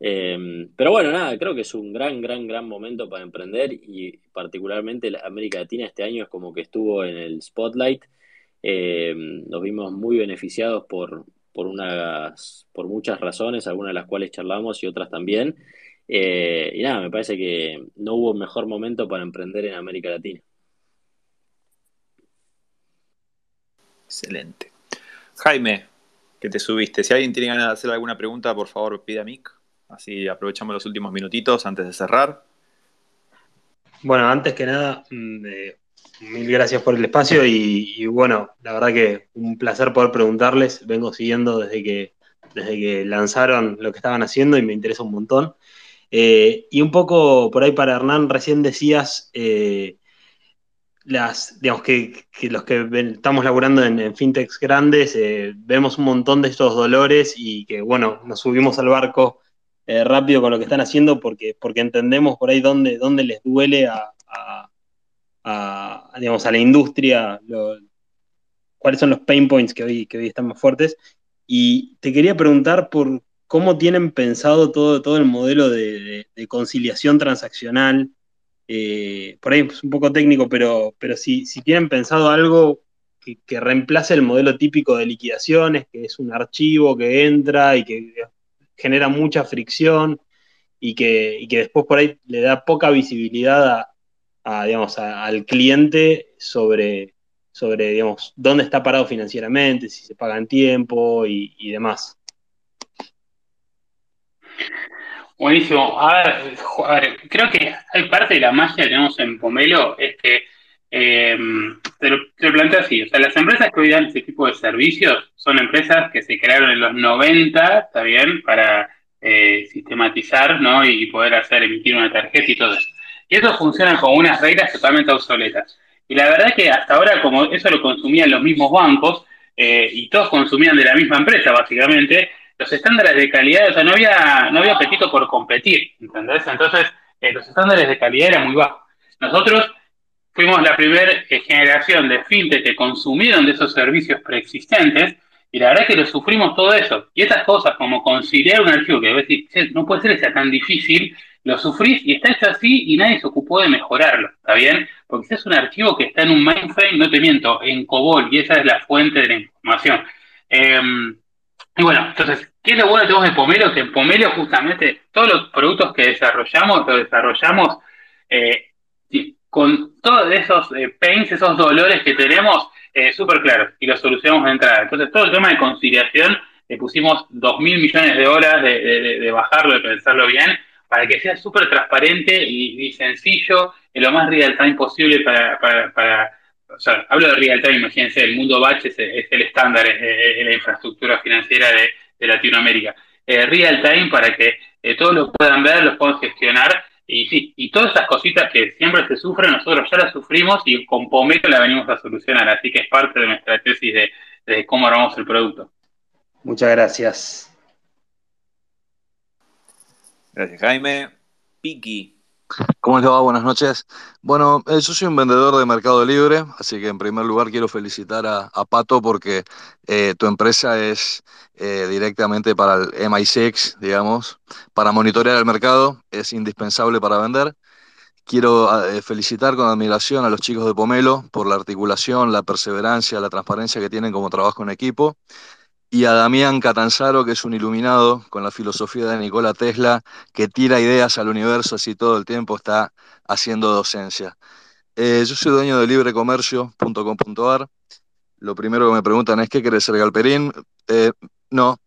Em, pero bueno, nada, creo que es un gran, gran, gran momento para emprender y particularmente América Latina este año es como que estuvo en el spotlight eh, nos vimos muy beneficiados por, por, unas, por muchas razones, algunas de las cuales charlamos y otras también. Eh, y nada, me parece que no hubo mejor momento para emprender en América Latina. Excelente. Jaime, que te subiste. Si alguien tiene ganas de hacer alguna pregunta, por favor pida mic. Así aprovechamos los últimos minutitos antes de cerrar. Bueno, antes que nada, mm, eh, Mil gracias por el espacio y, bueno, la verdad que un placer poder preguntarles. Vengo siguiendo desde que, desde que lanzaron lo que estaban haciendo y me interesa un montón. Eh, y un poco por ahí para Hernán, recién decías eh, las, digamos que, los que estamos laburando en, fintechs grandes eh, vemos un montón de estos dolores y que bueno, nos subimos al barco rápido con lo que están haciendo porque, porque entendemos por ahí dónde, dónde les duele a a, digamos, a la industria, cuáles son los pain points que hoy, que hoy están más fuertes. Y te quería preguntar por cómo tienen pensado todo, todo el modelo de, conciliación transaccional. Eh, por ahí es un poco técnico, pero, pero si, si tienen pensado algo que, que, reemplace el modelo típico de liquidaciones, que es un archivo que entra y que genera mucha fricción y que, y que después por ahí le da poca visibilidad a, digamos, al cliente sobre, sobre digamos, dónde está parado financieramente, si se paga en tiempo y, demás. Buenísimo. A ver, creo que parte de la magia que tenemos en Pomelo, es que em, te, lo, planteo así, o sea, las empresas que hoy dan este tipo de servicios son empresas que se crearon en los 90, ¿está para eh, sistematizar, ¿no?, y poder hacer, emitir una tarjeta y todo eso. Y eso funciona con unas reglas totalmente obsoletas. Y la verdad que hasta ahora, como eso lo consumían los mismos bancos, eh, y todos consumían de la misma empresa, básicamente, los estándares de calidad, o sea, no había, no había apetito por competir, ¿entendés? Entonces, eh, los estándares de calidad eran muy bajos. Nosotros fuimos la primera eh, generación de fintech que consumieron de esos servicios preexistentes, y la verdad es que lo sufrimos todo eso. Y estas cosas, como conciliar un archivo que decir, no puede ser que sea tan difícil, lo sufrís y está hecho así y nadie se ocupó de mejorarlo, ¿está bien? Porque si es un archivo que está en un mainframe, no te miento, en COBOL, y esa es la fuente de la información. Em, y bueno, entonces, ¿qué es lo bueno que tenemos de Pomelo? Que en Pomelo justamente todos los productos que desarrollamos, los desarrollamos eh, con todos esos eh, pains, esos dolores que tenemos, eh, súper claros, y los solucionamos de entrada. Entonces, todo el tema de conciliación, le pusimos dos mil millones de horas de bajarlo, de pensarlo bien, para que sea súper transparente y, sencillo, en lo más real time posible para, para, o sea, hablo de real time, imagínense, el mundo batch es, el estándar en la infraestructura financiera de, Latinoamérica. Eh, real time para que eh, todos lo puedan ver, los puedan gestionar y sí, y todas esas cositas que siempre se sufren, nosotros ya las sufrimos y con Pometo la venimos a solucionar, así que es parte de nuestra tesis de, de cómo armamos el producto. Muchas gracias. Gracias, Jaime. Piki. ¿Cómo les va? Buenas noches. Bueno, eh, yo soy un vendedor de Mercado Libre, así que en primer lugar quiero felicitar a, Pato porque eh, tu empresa es eh, directamente para el MI6, digamos, para monitorear el mercado, es indispensable para vender. Quiero felicitar con admiración a los chicos de Pomelo por la articulación, la perseverancia, la transparencia que tienen como trabajo en equipo y a Damián Catanzaro, que es un iluminado con la filosofía de Nikola Tesla, que tira ideas al universo así todo el tiempo está haciendo docencia. Eh, yo soy dueño de librecomercio.com.ar. Lo primero que me preguntan es, ¿qué querés ser Galperín? Eh, no,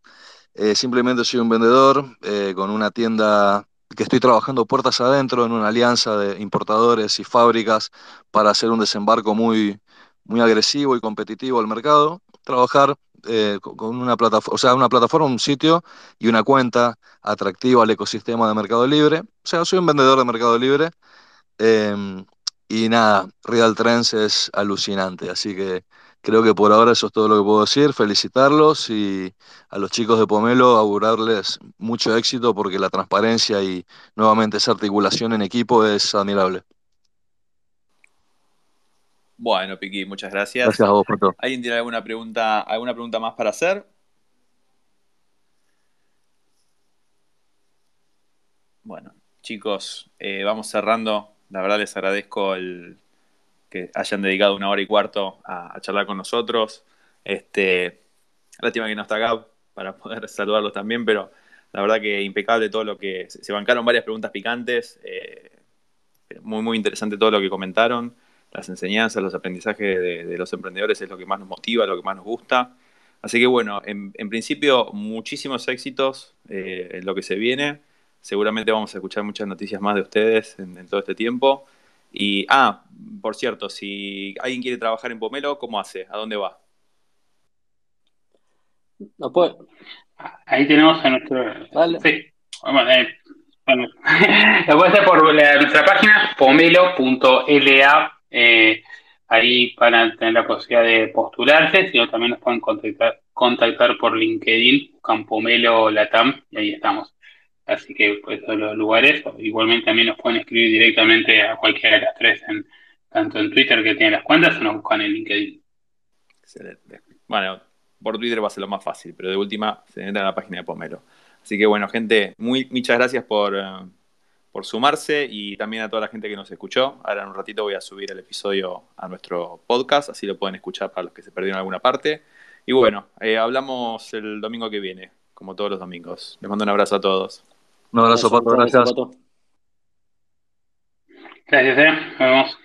eh, simplemente soy un vendedor con una tienda que estoy trabajando puertas adentro en una alianza de importadores y fábricas para hacer un desembarco muy, muy agresivo y competitivo al mercado. Trabajar eh, con una plataforma, o sea, una plataforma, un sitio y una cuenta atractiva al ecosistema de Mercado Libre. O sea, soy un vendedor de Mercado Libre. Em, y nada, Real Trends es alucinante, así que creo que por ahora eso es todo lo que puedo decir. Felicitarlos y a los chicos de Pomelo augurarles mucho éxito porque la transparencia y nuevamente esa articulación en equipo es admirable. Bueno, Piqui, muchas gracias. Gracias a vos, ¿Alguien tiene alguna pregunta, alguna pregunta más para hacer? Bueno, chicos, eh, vamos cerrando. La verdad les agradezco el que hayan dedicado una hora y cuarto a, charlar con nosotros. Este, lástima que no está acá para poder saludarlos también, pero la verdad que impecable todo lo que se bancaron varias preguntas picantes. Eh, muy, muy interesante todo lo que comentaron las enseñanzas, los aprendizajes de, los emprendedores es lo que más nos motiva, lo que más nos gusta. Así que bueno, en, principio muchísimos éxitos eh, en lo que se viene. Seguramente vamos a escuchar muchas noticias más de ustedes en, todo este tiempo. Y, ah, por cierto, si alguien quiere trabajar en Pomelo, ¿cómo hace? ¿A dónde va? No puede. Ahí tenemos a nuestro... Sí. Eh, bueno, lo puede hacer por nuestra página pomelo.la eh, ahí van a tener la posibilidad de postularse, sino también nos pueden contactar, por LinkedIn, Campomelo Latam, y ahí estamos. Así que pues todos los lugares, igualmente también nos pueden escribir directamente a cualquiera de las tres, tanto en Twitter que tienen las cuentas, o nos buscan en LinkedIn. Excelente. Bueno, por Twitter va a ser lo más fácil, pero de última se entra en la página de Pomelo. Así que bueno, gente, muy, muchas gracias por, eh, por sumarse y también a toda la gente que nos escuchó. Ahora en un ratito voy a subir el episodio a nuestro podcast, así lo pueden escuchar para los que se perdieron alguna parte. Y bueno, eh, hablamos el domingo que viene, como todos los domingos. Les mando un abrazo a todos. Un abrazo, Pato, gracias. Gracias, eh. Nos vemos.